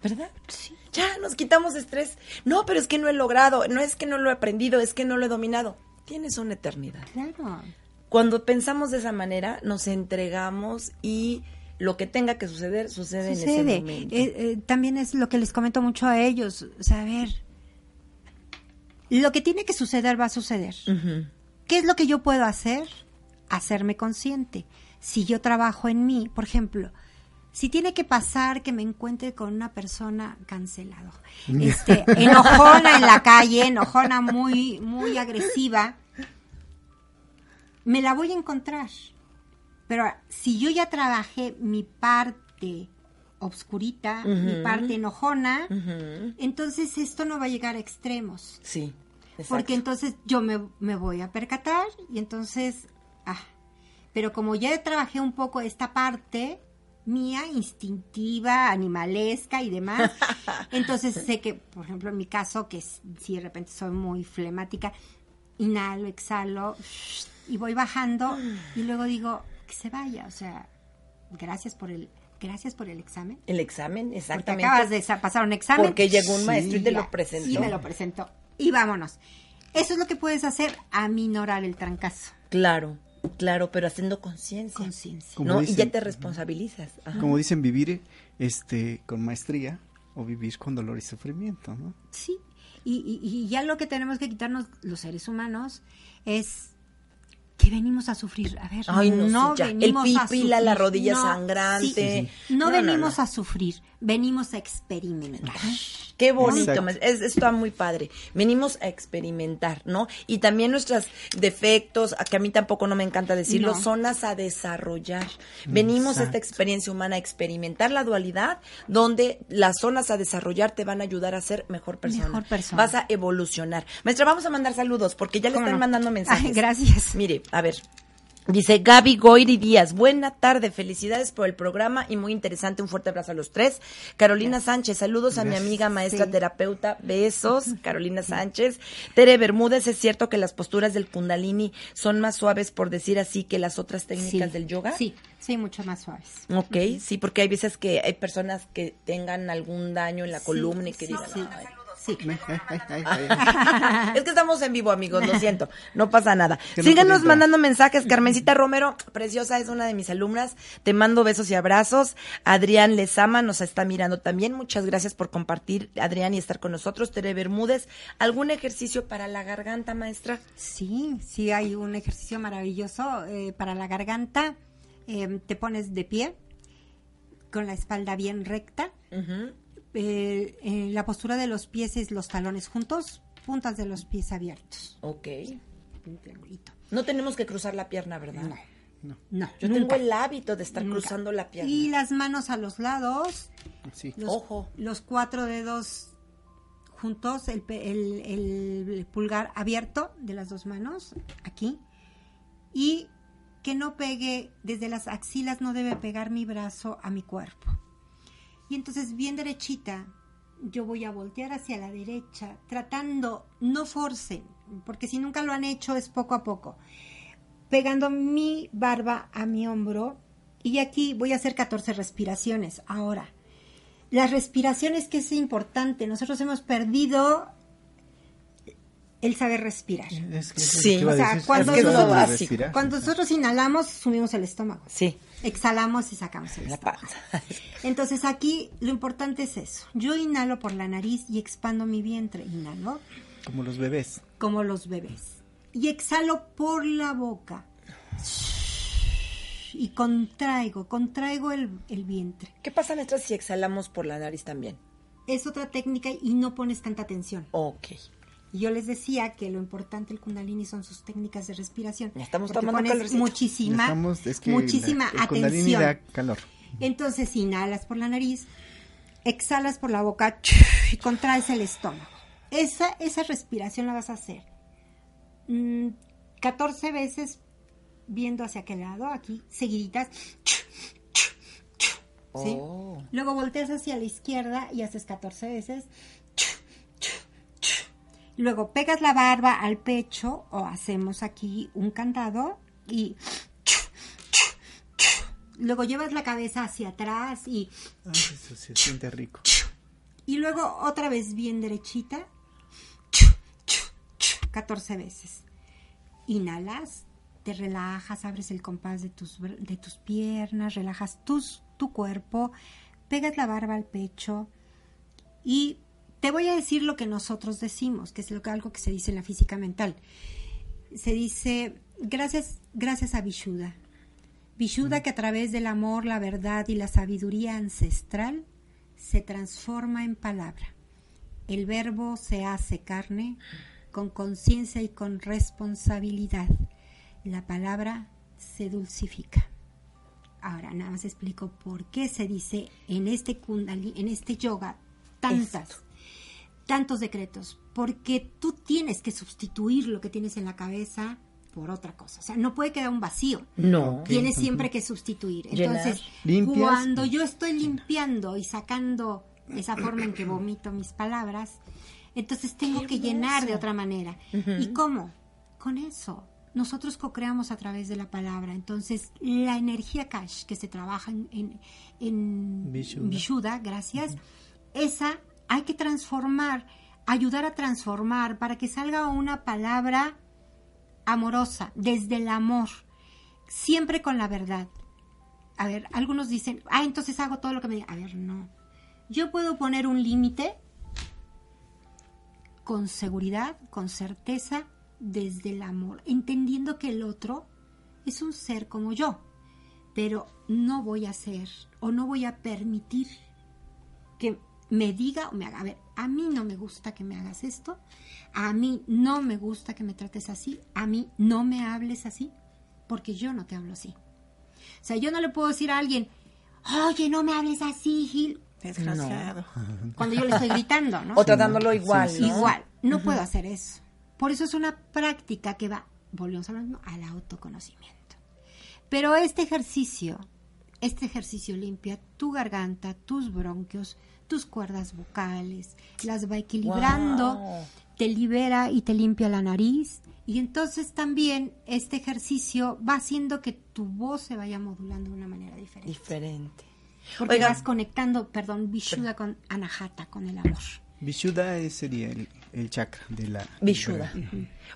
¿Verdad? Sí. Ya, nos quitamos estrés. No, pero es que no he logrado. No es que no lo he aprendido, es que no lo he dominado. Tienes una eternidad. Claro. Cuando pensamos de esa manera, nos entregamos y lo que tenga que suceder, sucede, en ese Sucede. momento. Eh, eh, también es lo que les comento mucho a ellos. O ver, lo que tiene que suceder va a suceder. ¿Qué es lo que yo puedo hacer? Hacerme consciente. Si yo trabajo en mí, por ejemplo, si tiene que pasar que me encuentre con una persona cancelado, este, enojona en la calle, enojona muy, muy agresiva, me la voy a encontrar. Pero si yo ya trabajé mi parte obscurita, mi parte enojona, entonces esto no va a llegar a extremos. Sí. exacto. Porque entonces yo me, me voy a percatar y entonces, ah, pero como ya trabajé un poco esta parte mía, instintiva, animalesca y demás, (laughs) entonces sé que, por ejemplo, en mi caso, que si de repente soy muy flemática, inhalo, exhalo y voy bajando y luego digo que se vaya, o sea, gracias por el gracias por el examen. El examen, Porque exactamente. acabas de sa- pasar un examen. Porque llegó un maestro y te lo presentó. Y me lo presentó. Y vámonos. Eso es lo que puedes hacer, aminorar el trancazo. Claro, claro, pero haciendo conciencia. Conciencia. ¿no? y ya te responsabilizas. Ajá. Como dicen, vivir este con maestría o vivir con dolor y sufrimiento, ¿no? Sí. Y, y- y ya lo que tenemos que quitarnos los seres humanos es que venimos a sufrir. A ver, Ay, no, no sí, ya. El venimos a pipila, la sufrir. rodilla No, sangrante. sí. No, No, no, venimos a sufrir, venimos a experimentar. Qué bonito, Exacto. es, está muy padre. Venimos a experimentar, ¿no? Y también nuestros defectos, que a mí tampoco no me encanta decirlo, No. zonas a desarrollar. Venimos a esta experiencia humana a experimentar la dualidad, donde las zonas a desarrollar te van a ayudar a ser mejor persona. Mejor persona. Vas a evolucionar. Maestra, vamos a mandar saludos, porque ya le ¿Cómo están no? mandando mensajes. Ay, gracias. Mire, a ver. Dice Gaby Goiri Díaz, buena tarde, felicidades por el programa y muy interesante, un fuerte abrazo a los tres. Carolina Sánchez, saludos a mi amiga maestra Sí. terapeuta, besos, (laughs) Carolina Sánchez. Tere Bermúdez, es cierto que las posturas del kundalini son más suaves, por decir así, que las otras técnicas Sí. del yoga. Sí, sí, mucho más suaves. Ok, sí, porque hay veces que hay personas que tengan algún daño en la columna y que digan. Sí. (laughs) (laughs) Es que estamos en vivo, amigos, lo siento, no pasa nada. (laughs) no Síganos mandando mensajes. Carmencita Romero, preciosa, es una de mis alumnas. Te mando besos y abrazos. Adrián Lezama nos está mirando también. Muchas gracias por compartir, Adrián, y estar con nosotros. Tere Bermúdez, ¿algún ejercicio para la garganta, maestra? Sí, sí hay un ejercicio maravilloso eh, para la garganta. Eh, te pones de pie con la espalda bien recta. Ujú. Eh, en la postura de los pies es los talones juntos, puntas de los pies abiertos. Ok. Un triangulito. No tenemos que cruzar la pierna, ¿verdad? No, no, Yo nunca. tengo el hábito de estar Nunca. cruzando la pierna. Y las manos a los lados, Sí. los, Ojo. los cuatro dedos juntos, el, pe- el- el pulgar abierto de las dos manos, aquí, y que no pegue, desde las axilas no debe pegar mi brazo a mi cuerpo. Y entonces bien derechita, yo voy a voltear hacia la derecha, tratando, no forcen, porque si nunca lo han hecho es poco a poco, pegando mi barba a mi hombro, y aquí voy a hacer 14 respiraciones. Ahora, las respiraciones que es importante, nosotros hemos perdido el saber respirar. Es que eso Sí. O sea, cuando es que nosotros-. Cuando nosotros inhalamos, subimos el estómago. Sí, Exhalamos y sacamos el la estómago. panza. (laughs) Entonces aquí lo importante es eso. Yo inhalo por la nariz y expando mi vientre. Inhalo Como los bebés. como los bebés. Y exhalo por la boca. Y contraigo, contraigo el, el vientre. ¿Qué pasa, maestra, si exhalamos por la nariz también? Es otra técnica y no pones tanta tensión. Ok. Y yo les decía que lo importante del Kundalini son sus técnicas de respiración. Ya estamos tomando muchísima, Estamos- es que muchísima la- el Kundalini atención. da calor. Entonces inhalas por la nariz, exhalas por la boca y contraes el estómago. Esa, esa respiración la vas a hacer mm, 14 veces viendo hacia aquel lado, aquí, seguiditas. ¿Sí? Oh. Luego volteas hacia la izquierda y haces 14 veces. Luego pegas la barba al pecho o hacemos aquí un candado y luego llevas la cabeza hacia atrás y, Ay, eso se siente rico. y luego otra vez bien derechita. 14 veces. Inhalas, te relajas, abres el compás de tus, de tus piernas, relajas tus, tu cuerpo, pegas la barba al pecho y te voy a decir lo que nosotros decimos, que es lo que, algo que se dice en la física mental. Se dice, gracias, gracias a Vishuddha. Vishuddha que a través del amor, la verdad y la sabiduría ancestral se transforma en palabra. El verbo se hace carne con conciencia y con responsabilidad. La palabra se dulcifica. Ahora nada más explico por qué se dice en este kundalini, en este yoga tantas, tantos decretos, porque tú tienes que sustituir lo que tienes en la cabeza por otra cosa. O sea, no puede quedar un vacío. No. Tienes siempre que sustituir. Entonces, Limpias. cuando yo estoy limpiando y sacando esa forma en que vomito mis palabras, entonces tengo que llenar de otra manera. ¿Y cómo? con eso. Nosotros co-creamos a través de la palabra. Entonces, la energía cash que se trabaja en, en, en. Vishuddha, gracias, esa hay que transformar, ayudar a transformar para que salga una palabra amorosa, desde el amor, siempre con la verdad. A ver, algunos dicen, ah, entonces hago todo lo que me diga. A ver, no. Yo puedo poner un límite con seguridad, con certeza, desde el amor, entendiendo que el otro es un ser como yo, pero no voy a hacer o no voy a permitir que me diga o me haga. A ver, a mí no me gusta que me hagas esto, a mí no me gusta que me trates así, a mí no me hables así, porque yo no te hablo así. O sea, yo no le puedo decir a alguien, oye, no me hables así, Gil, Desgraciado. (laughs) cuando yo le estoy gritando, ¿no? O tratándolo igual, ¿no? Igual, no puedo hacer eso. Por eso es una práctica que va, volvemos a lo mismo, al autoconocimiento. Pero este ejercicio, este ejercicio limpia tu garganta, tus bronquios, tus cuerdas vocales, las va equilibrando, Wow. te libera y te limpia la nariz. Y entonces también este ejercicio va haciendo que tu voz se vaya modulando de una manera diferente. Diferente. Porque Oiga. vas conectando, perdón, Vishuddha con Anahata, con el amor. Vishuddha sería el, el chakra de la... Vishuddha.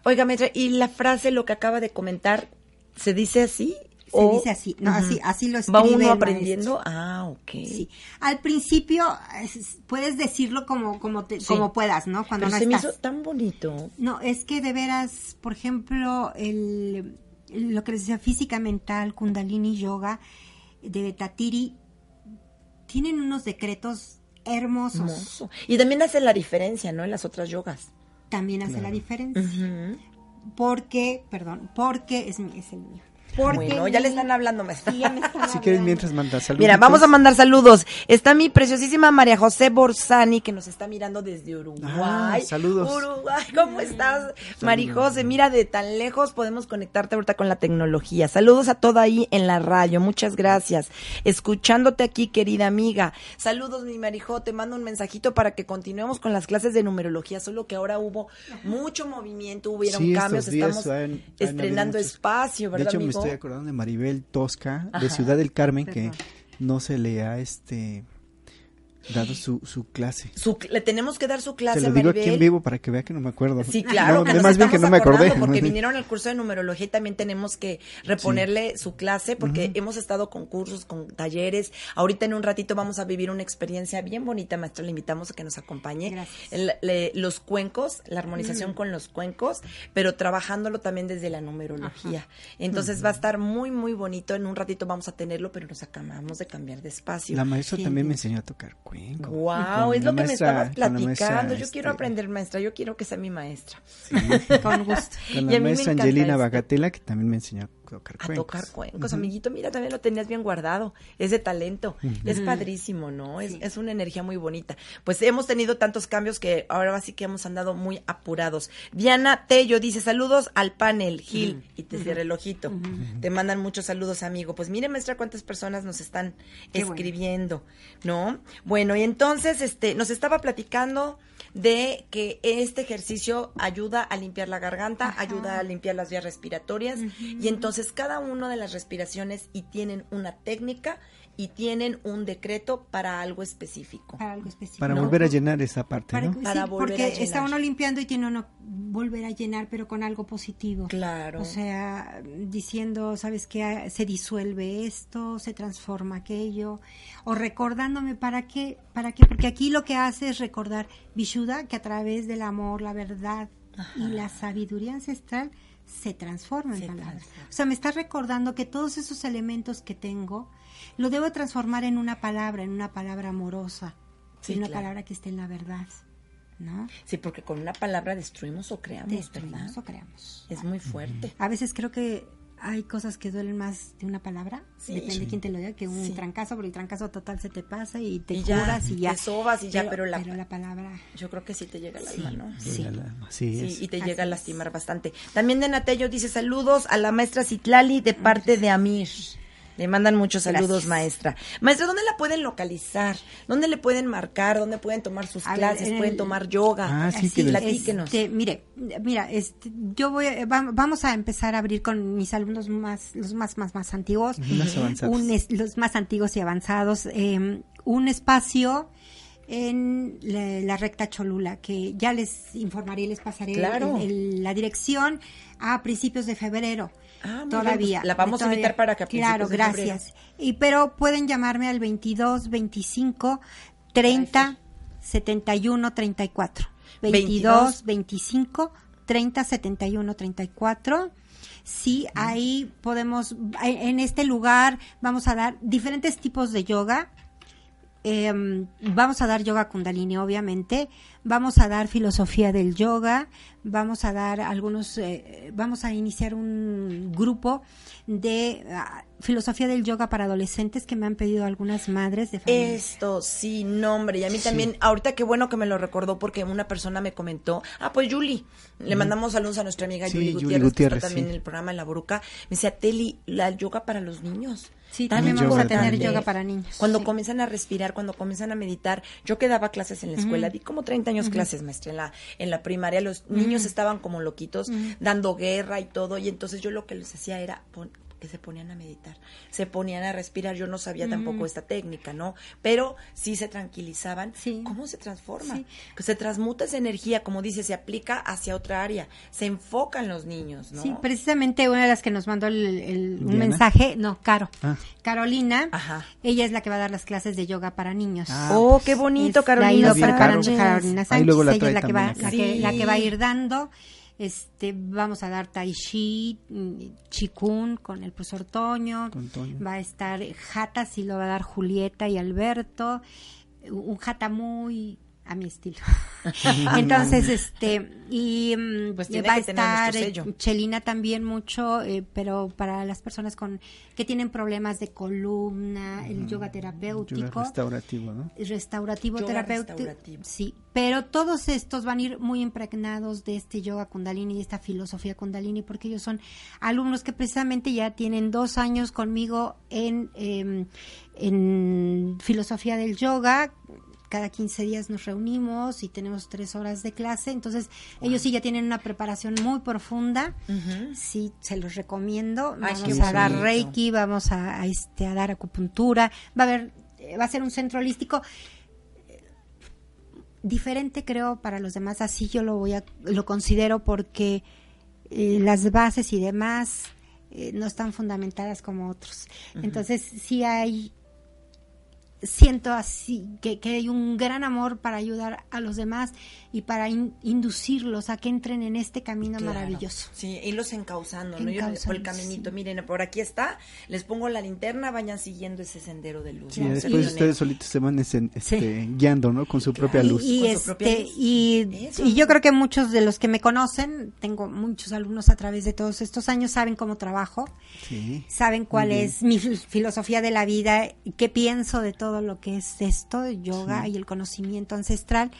Oiga, maestra, y la frase, lo que acaba de comentar, ¿se dice así? Se O- dice así, no, así, así lo ¿Va escribe uno el aprendiendo? maestro. Ah, ok. Sí. Al principio es- puedes decirlo como como te- Sí. como puedas, ¿no? Cuando Pero no se me estás. hizo tan bonito. No, es que de veras, por ejemplo, el, lo que les decía física mental, Kundalini Yoga, de Betatiri, tienen unos decretos hermosos. Hermoso. Y también hace la diferencia, ¿no? En las otras yogas. También hace la diferencia. Porque, perdón, porque es, mi- es el mío. Porque Bueno, ya le están hablando. Sí, me están Si quieres, hablando. mientras mandas saludos. Mira, vamos a mandar saludos. Está mi preciosísima María José Borsani, que nos está mirando desde Uruguay. Ah, saludos. Uruguay, ¿cómo estás? María José, mira, de tan lejos podemos conectarte ahorita con la tecnología. Saludos a toda ahí en la radio, muchas gracias. Escuchándote aquí, querida amiga. Saludos, mi Marijo, te mando un mensajito para que continuemos con las clases de numerología, solo que ahora hubo mucho movimiento, hubieron Sí, estos cambios, días estamos han- han estrenando espacio, ¿verdad, De hecho, amigo? Estoy acordando de Maribel Tosca, Ajá. de Ciudad del Carmen, que no se le ha este dado su, su clase. Su- le tenemos que dar su clase Se lo digo aquí Maribel. en vivo para que vea que no me acuerdo. Sí, claro, No, que de nos más bien que no me acordé. Porque vinieron al curso de numerología y también tenemos que reponerle su clase porque hemos estado con cursos, con talleres. Ahorita en un ratito vamos a vivir una experiencia bien bonita, maestra. Le invitamos a que nos acompañe. Gracias. El- le- los cuencos, la armonización con los cuencos, pero trabajándolo también desde la numerología. Entonces va a estar muy, muy bonito. En un ratito vamos a tenerlo, pero nos acabamos de cambiar de espacio. La maestra Sí, también me enseñó a tocar cuenco. Wow, es la lo que me estabas la platicando. Yo este, quiero aprender, maestra. Yo quiero que sea mi maestra. (laughs) Con gusto. Con Y a la mí me maestra encanta Angelina esto. Bagatela, que también me enseñó a tocar A cuencos. tocar cuencos, amiguito, mira, también lo tenías bien guardado, ese talento, es padrísimo, ¿no? Es, es una energía muy bonita. Pues hemos tenido tantos cambios que ahora sí que hemos andado muy apurados. Diana Tello dice, saludos al panel, Gil, y te cierra el ojito. Te mandan muchos saludos, amigo. Pues mire, maestra, cuántas personas nos están Qué bueno. escribiendo, ¿no? Bueno, y entonces, este, nos estaba platicando de que este ejercicio ayuda a limpiar la garganta, ayuda a limpiar las vías respiratorias. Y entonces cada una de las respiraciones y tienen una técnica y tienen un decreto para algo específico. Para algo específico. Para ¿no? volver a llenar esa parte, Para ¿no? que- Para sí, volver porque a llenar. está uno limpiando y tiene uno volver a llenar, pero con algo positivo. Claro. O sea, diciendo, ¿sabes qué? Se disuelve esto, se transforma aquello, o recordándome para qué, para qué, porque aquí lo que hace es recordar Vishuddha, que a través del amor, la verdad y la sabiduría ancestral se transforma en Se palabras. transforma. O sea, me está recordando que todos esos elementos que tengo, lo debo transformar en una palabra, en una palabra amorosa, Sí, en una claro. palabra que esté en la verdad, ¿no? Sí, porque con una palabra destruimos o creamos, ¿verdad? Destruimos o creamos. Es muy fuerte. A veces creo que hay cosas que duelen más de una palabra, Sí. depende de quién te lo diga, que un Sí. trancazo, porque el trancazo total se te pasa y te Y ya, curas y ya. te sobas y ya, pero la- palabra... Yo creo que sí te llega al alma, ¿no? Sí. Es. y te Así llega a es. lastimar bastante. También de Natello dice saludos a la maestra Citlali de parte de Amir. Le mandan muchos saludos, Gracias. maestra. Maestra, ¿dónde la pueden localizar? ¿Dónde le pueden marcar? ¿Dónde pueden tomar sus A clases? en ¿Pueden el- tomar yoga? Ah, sí, Así, platíquenos. este, mire, mira, este, yo voy, vamos a empezar a abrir con mis alumnos más, los más, más, más antiguos, Más avanzados. un es- los más antiguos y avanzados, eh, un espacio en la, la recta Cholula, que ya les informaré y les pasaré Claro. el- el- la dirección a principios de febrero. Ah, bien, todavía. pues la vamos a todavía. invitar para que a Claro, de gracias. Y pero pueden llamarme al 22 25 30 71 34. 22 25 30 71 34. Sí, ahí podemos, en este lugar vamos a dar diferentes tipos de yoga. Em, vamos a dar yoga kundalini, obviamente. Vamos a dar filosofía del yoga. Vamos a dar algunos, eh, vamos a iniciar un grupo de ah, filosofía del yoga para adolescentes que me han pedido algunas madres de familia. Esto, sí, nombre. Y a mí también, ahorita qué bueno que me lo recordó porque una persona me comentó, ah, pues Yuli, le mandamos saludos a nuestra amiga Sí, Yuli Yuli Gutiérrez, que está también sí. en el programa en La Boruca. Me decía, Teli, la yoga para los niños. Sí, también vamos a tener yoga para niños. Cuando Sí. comienzan a respirar, cuando comienzan a meditar. Yo que daba clases en la escuela, di como 30 años clases, maestra, en la, en la primaria. Los niños estaban como loquitos, dando guerra y todo. Y entonces yo lo que les hacía era pon- que se ponían a meditar, se ponían a respirar. Yo no sabía tampoco esta técnica, ¿no? Pero sí se tranquilizaban. Sí. ¿Cómo se transforma? Sí. Que se transmuta esa energía, como dice, se aplica hacia otra área. Se enfocan los niños, ¿no? Sí, precisamente una de las que nos mandó el, el- un mensaje, no, Caro. Ah. Carolina, Ajá. ella es la que va a dar las clases de yoga para niños. Ah, Oh, qué bonito, Es- Carolina. La ha ido Bien, preparando Sánchez. Carolina Ahí Sánchez. luego la ella es la que, va, también la, que, la que va a ir dando. Este, vamos a dar tai chi, mm, chikun con el profesor Toño. Con Toño. Va a estar Jata, sí lo va a dar Julieta y Alberto. Un Jata muy a mi estilo. (laughs) (laughs) Entonces, este, y mm, Pues tiene va a que tener estar eh. Chelina también mucho, eh, pero para las personas con que tienen problemas de columna, el yoga terapéutico Yoga restaurativo, ¿no? restaurativo Yoga terapéutico. restaurativo. Sí, pero todos estos van a ir muy impregnados de este yoga kundalini y esta filosofía kundalini porque ellos son alumnos que precisamente ya tienen dos años conmigo en, em, en filosofía del yoga. Cada 15 días nos reunimos y tenemos tres horas de clase. Entonces, ellos sí ya tienen una preparación muy profunda. Sí, se los recomiendo. Ay, Vamos a dar reiki, vamos a, a, este, a dar acupuntura. Va a haber, eh, va a ser un centro holístico diferente creo para los demás así yo lo voy a lo considero porque eh, las bases y demás eh, no están fundamentadas como otros entonces sí hay siento así que, que hay un gran amor para ayudar a los demás y para in- inducirlos a que entren en este camino Claro. maravilloso Sí, irlos encauzando, ¿no? Encauzando, por el caminito. sí. Miren, por aquí está, les pongo la linterna, vayan siguiendo ese sendero de luz. Sí, ¿no? después ustedes solitos se van este, guiando, ¿no? Con su propia Y- luz. Y, Con su propia este, luz. y, y yo creo que muchos de los que me conocen, tengo muchos alumnos a través de todos estos años, saben cómo trabajo, Sí. saben cuál bien. es mi fil- filosofía de la vida qué pienso de todo lo que es esto, yoga y el conocimiento ancestral.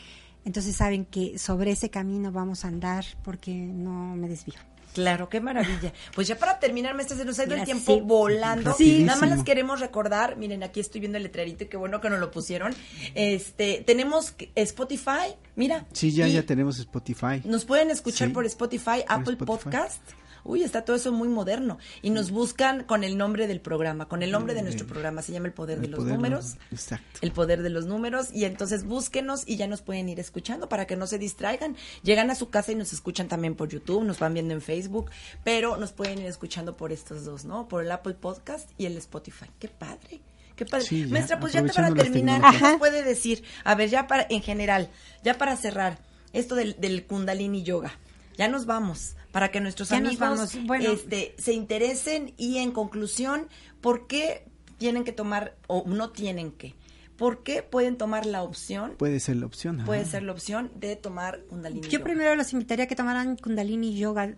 Entonces saben que sobre ese camino vamos a andar porque no me desvío. Claro, qué maravilla. Pues ya para terminar, maestra, se nos ha ido el Mira, tiempo sí. volando. Sí. Nada más Rapidísimo. queremos recordar, miren, aquí estoy viendo el letrerito y qué bueno que nos lo pusieron. Este, tenemos Spotify, mira. Sí, ya, ya tenemos Spotify. Nos pueden escuchar Sí. por Spotify, Apple Spotify. Podcast. Uy, está todo eso muy moderno. Y nos buscan con el nombre del programa, con el nombre de nuestro programa. Se llama El Poder de los poder Números. Exacto. El poder de los números. Y entonces búsquenos y ya nos pueden ir escuchando para que no se distraigan. Llegan a su casa y nos escuchan también por YouTube, nos van viendo en Facebook, pero nos pueden ir escuchando por estos dos, ¿no? Por el Apple Podcast y el Spotify. ¡Qué padre! ¡Qué padre! Sí, Maestra, pues ya para terminar, ¿qué nos puede decir? A ver, ya para, en general, ya para cerrar, esto del, del Kundalini Yoga. Ya nos vamos, para que nuestros Ya amigos vamos. Bueno. este, se interesen y en conclusión, ¿por qué tienen que tomar o no tienen que? ¿Por qué pueden tomar la opción? Puede ser la opción. ajá. Puede ser la opción de tomar Kundalini Yo Yoga. primero los invitaría a que tomaran Kundalini Yoga,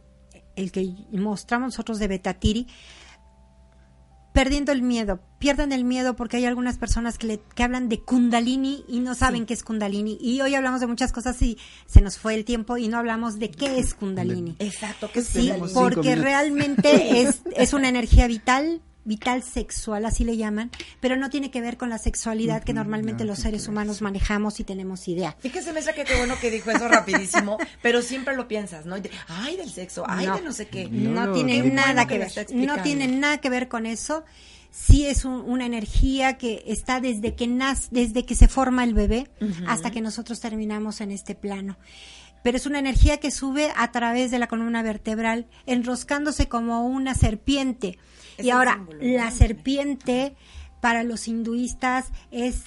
el que mostramos nosotros de Betatiri, perdiendo el miedo. Pierdan el miedo porque hay algunas personas que, le, que hablan de Kundalini y no saben qué es Kundalini. Y hoy hablamos de muchas cosas y se nos fue el tiempo y no hablamos de qué es (laughs) Kundalini. Exacto, que Sí, Tenemos cinco porque realmente es, es una energía vital vital sexual, así le llaman, pero no tiene que ver con la sexualidad que normalmente no, los seres humanos manejamos y tenemos idea. Fíjese, Mesa, que qué bueno que dijo eso rapidísimo, (laughs) pero siempre lo piensas, ¿no? Ay, del sexo, ay, No. de no sé qué. No, No, tiene nada bueno que ver. No tiene nada que ver con eso. Sí es un- una energía que está desde que nace, desde que se forma el bebé hasta que nosotros terminamos en este plano. Pero es una energía que sube a través de la columna vertebral, enroscándose como una serpiente. Es y ahora, símbolo, la serpiente para los hinduistas es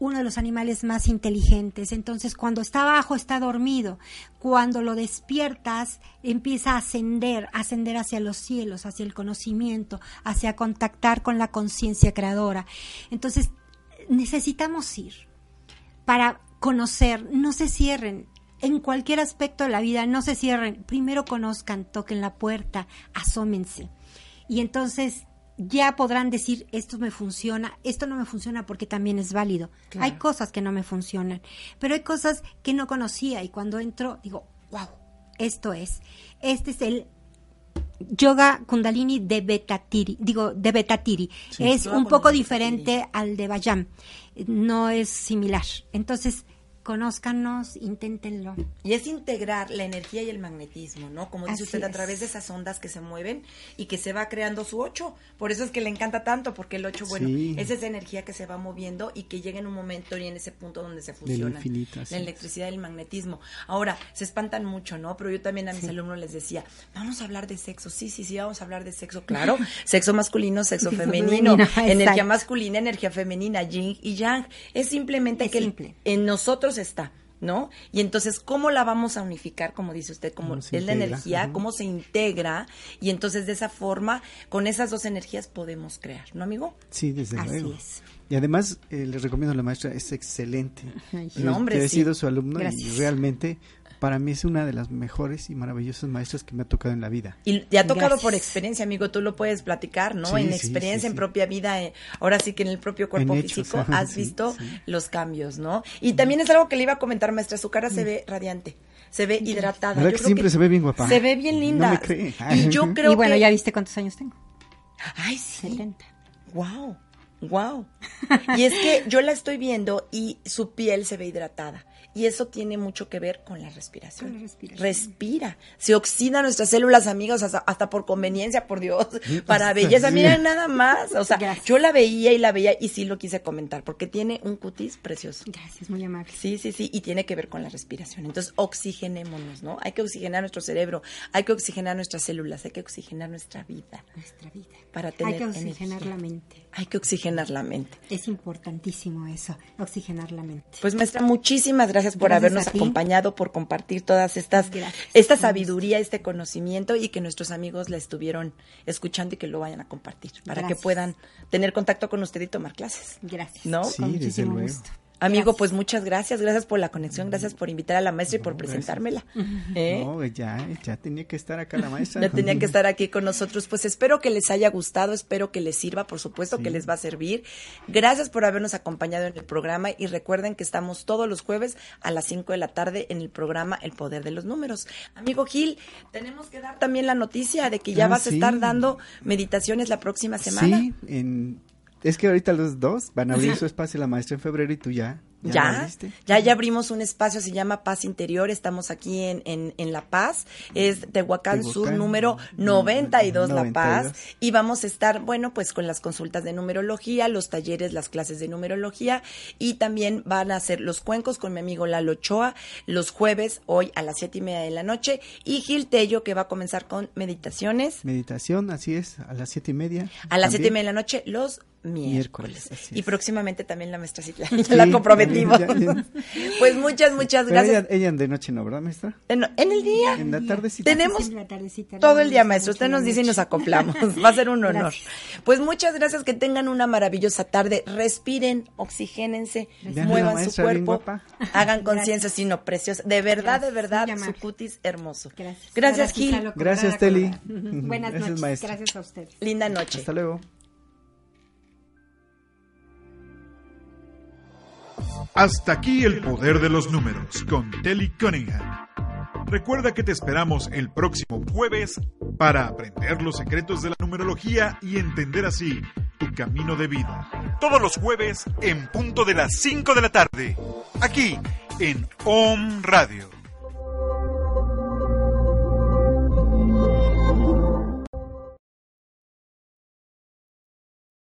uno de los animales más inteligentes. Entonces, cuando está abajo, está dormido. Cuando lo despiertas, empieza a ascender, a ascender hacia los cielos, hacia el conocimiento, hacia contactar con la conciencia creadora. Entonces, necesitamos ir para conocer, no se cierren. En cualquier aspecto de la vida, no se cierren. Primero conozcan, toquen la puerta, asómense. Y entonces ya podrán decir, esto me funciona, esto no me funciona porque también es válido. Claro. Hay cosas que no me funcionan, pero hay cosas que no conocía y cuando entro digo, wow, esto es. Este es el yoga kundalini de betatiri, digo, de betatiri. Es un poco diferente al de Vayam. No es similar. Entonces, conózcanos, inténtenlo. Y es integrar la energía y el magnetismo, ¿no? Como dice Así usted, a es. través de esas ondas que se mueven y que se va creando su ocho. Por eso es que le encanta tanto, porque el ocho, bueno, Sí. es esa energía que se va moviendo y que llega en un momento y en ese punto donde se fusionan. infinito, la electricidad y el magnetismo. Ahora, se espantan mucho, ¿no? Pero yo también a mis alumnos les decía, vamos a hablar de sexo. Sí, sí, sí, vamos a hablar de sexo, (laughs) claro. sexo masculino, sexo femenino, energía masculina, energía femenina, yin y yang. Es simplemente Es que simple. en nosotros está. ¿No? Y entonces, ¿cómo la vamos a unificar, como dice usted, como ¿Cómo es la energía, cómo se integra? Y entonces, de esa forma, con esas dos energías podemos crear, ¿no, amigo? Sí, desde Así luego. es. Y además, eh, les recomiendo a la maestra, es excelente. Ay, no, hombre, yo he sí. sido su alumno Gracias. y realmente para mí es una de las mejores y maravillosas maestras que me ha tocado en la vida. Y te ha tocado Gracias. por experiencia, amigo, tú lo puedes platicar, ¿no? Sí, en sí, experiencia, sí, en propia vida, eh, ahora sí que en el propio cuerpo En físico, has sí, visto sí. los cambios, ¿no? Y también es algo que le iba a comentar, maestra, su cara se ve radiante, se ve hidratada. ¿Verdad Yo que creo siempre se ve bien guapa? Se ve bien No linda. me cree. Y yo (laughs) creo y bueno, que... ya viste cuántos años tengo. Ay, sí. 70. Wow, wow. Y es que yo la estoy viendo y su piel se ve hidratada. Y eso tiene mucho que ver con la respiración. Con la respiración. Respira. Se oxida nuestras células, amigos, hasta, hasta por conveniencia, por Dios, para pues, belleza. sí. Mira nada más. O sea, Gracias. yo la veía y la veía y sí lo quise comentar porque tiene un cutis precioso. Gracias, muy amable. Sí, sí, sí, y tiene que ver con la respiración. Entonces, oxigenémonos, ¿no? Hay que oxigenar nuestro cerebro, hay que oxigenar nuestras células, hay que oxigenar nuestra vida Nuestra vida. para tener Hay que oxigenar energía. la mente. Hay que oxigenar la mente. Es importantísimo eso, oxigenar la mente. Pues maestra, muchísimas gracias por Gracias habernos a ti. acompañado, por compartir todas estas, Gracias. esta sabiduría, este conocimiento y que nuestros amigos la estuvieron escuchando y que lo vayan a compartir para que puedan tener contacto con usted y tomar clases. Gracias. ¿No? Sí, Con desde luego. gusto. Amigo, Gracias. pues muchas gracias, gracias por la conexión, gracias por invitar a la maestra y por presentármela. ¿eh? No, ya, ya tenía que estar acá la maestra. Ya tenía que (laughs) estar aquí con nosotros. Pues espero que les haya gustado, espero que les sirva, por supuesto Sí. que les va a servir. Gracias por habernos acompañado en el programa y recuerden que estamos todos los jueves a las 5 de la tarde en el programa El Poder de los Números. Amigo Gil, tenemos que dar también la noticia de que ya Ah, vas a estar dando meditaciones la próxima semana. Sí, en, es que ahorita los dos van a abrir su espacio la maestra en febrero y tú ya. ¿Ya? Ya, ya, abrimos un espacio, se llama Paz Interior, estamos aquí en, en, en La Paz, es Tehuacán, Sur número 92 La 92. Paz, y vamos a estar, bueno, pues con las consultas de numerología, los talleres, las clases de numerología, y también van a hacer los cuencos con mi amigo Lalo Ochoa, los jueves, hoy a las siete y media de la noche, y Gil Tello, que va a comenzar con meditaciones Meditación, así es, a las siete y media. a las siete y media de la noche, los miércoles. Y próximamente también la maestra Citla, ya Sí, la comprometimos. ya, ya. (laughs) pues muchas, muchas Pero gracias. ella, ella de noche no, ¿verdad, maestra? En, en el día. En la tardecita. Tenemos Siempre la tardecita, todo el día, maestro. Usted nos dice y nos acoplamos. Va a ser un honor. Gracias. Pues muchas gracias. Que tengan una maravillosa tarde. Respiren, oxigénense, muevan su maestra cuerpo, hagan conciencia, sino preciosa. De verdad, de verdad, su cutis hermoso. Gracias. Gracias, Gil. Gracias, Teli. Buenas Gracias, noches. maestra. Gracias a ustedes. Linda noche. Hasta luego. Hasta aquí el poder de los números con Telly Cunningham. Recuerda que te esperamos el próximo jueves para aprender los secretos de la numerología. y entender así tu camino de vida. Todos los jueves en punto de las 5 de la tarde, aquí en OM Radio.